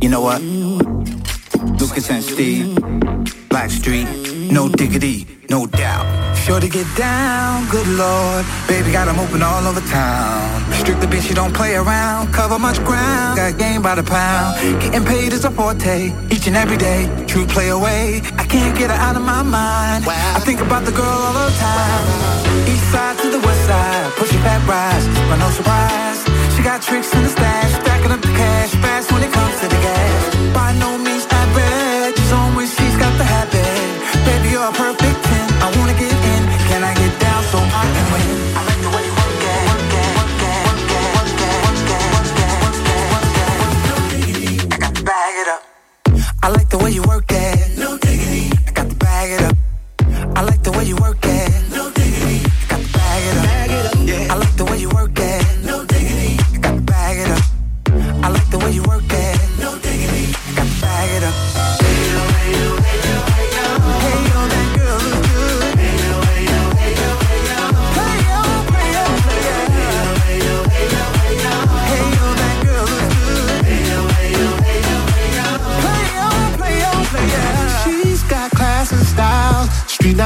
You know what? Lucas and Steve, Blackstreet, no diggity, no doubt. Sure to get down, good lord. Baby got 'em open all over town. Strictly bitch, you don't play around. Cover much ground, got game by the pound. Getting paid is a forte, each and every day. True play away, I can't get her out of my mind. I think about the girl all the time. East side to the west side, pushing back rise, but no surprise. She got tricks in the stash, stacking up the cash, fast when it comes to the gas. By no perfect 10. I wanna get in. Can I get down so I can win? I like the way you Work it. I got to bag it up. I like the way you work it.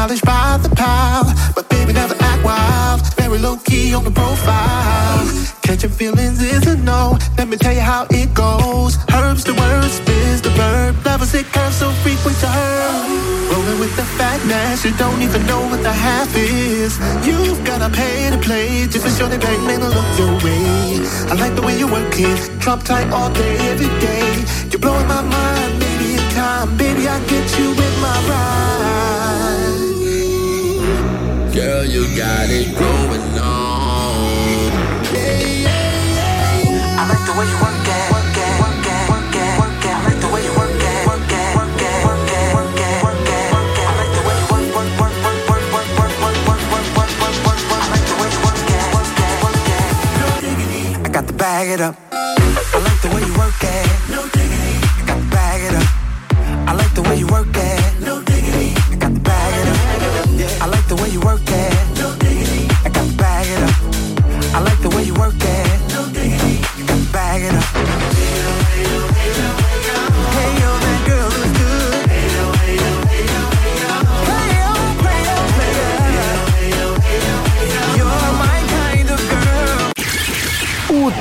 Knowledge by the pound. But baby never act wild, very low key on the profile. Catching feelings is a no. Let me tell you how it goes. Herbs the word, spins the verb. Levels it curves so frequent to her. Rolling with the fatness, you don't even know what the half is. You've gotta pay to play just to show the bank man look your way. I like the way you work it, drop tight all day, every day. You're blowing my mind, maybe in time, baby I get you in my ride. Girl, you got it going on. Yeah, yeah. I like the way you work it. Bag it up. I like the way you work it. No diggity. I got to bag it up. I like the way you work it.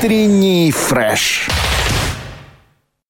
Утренний фреш.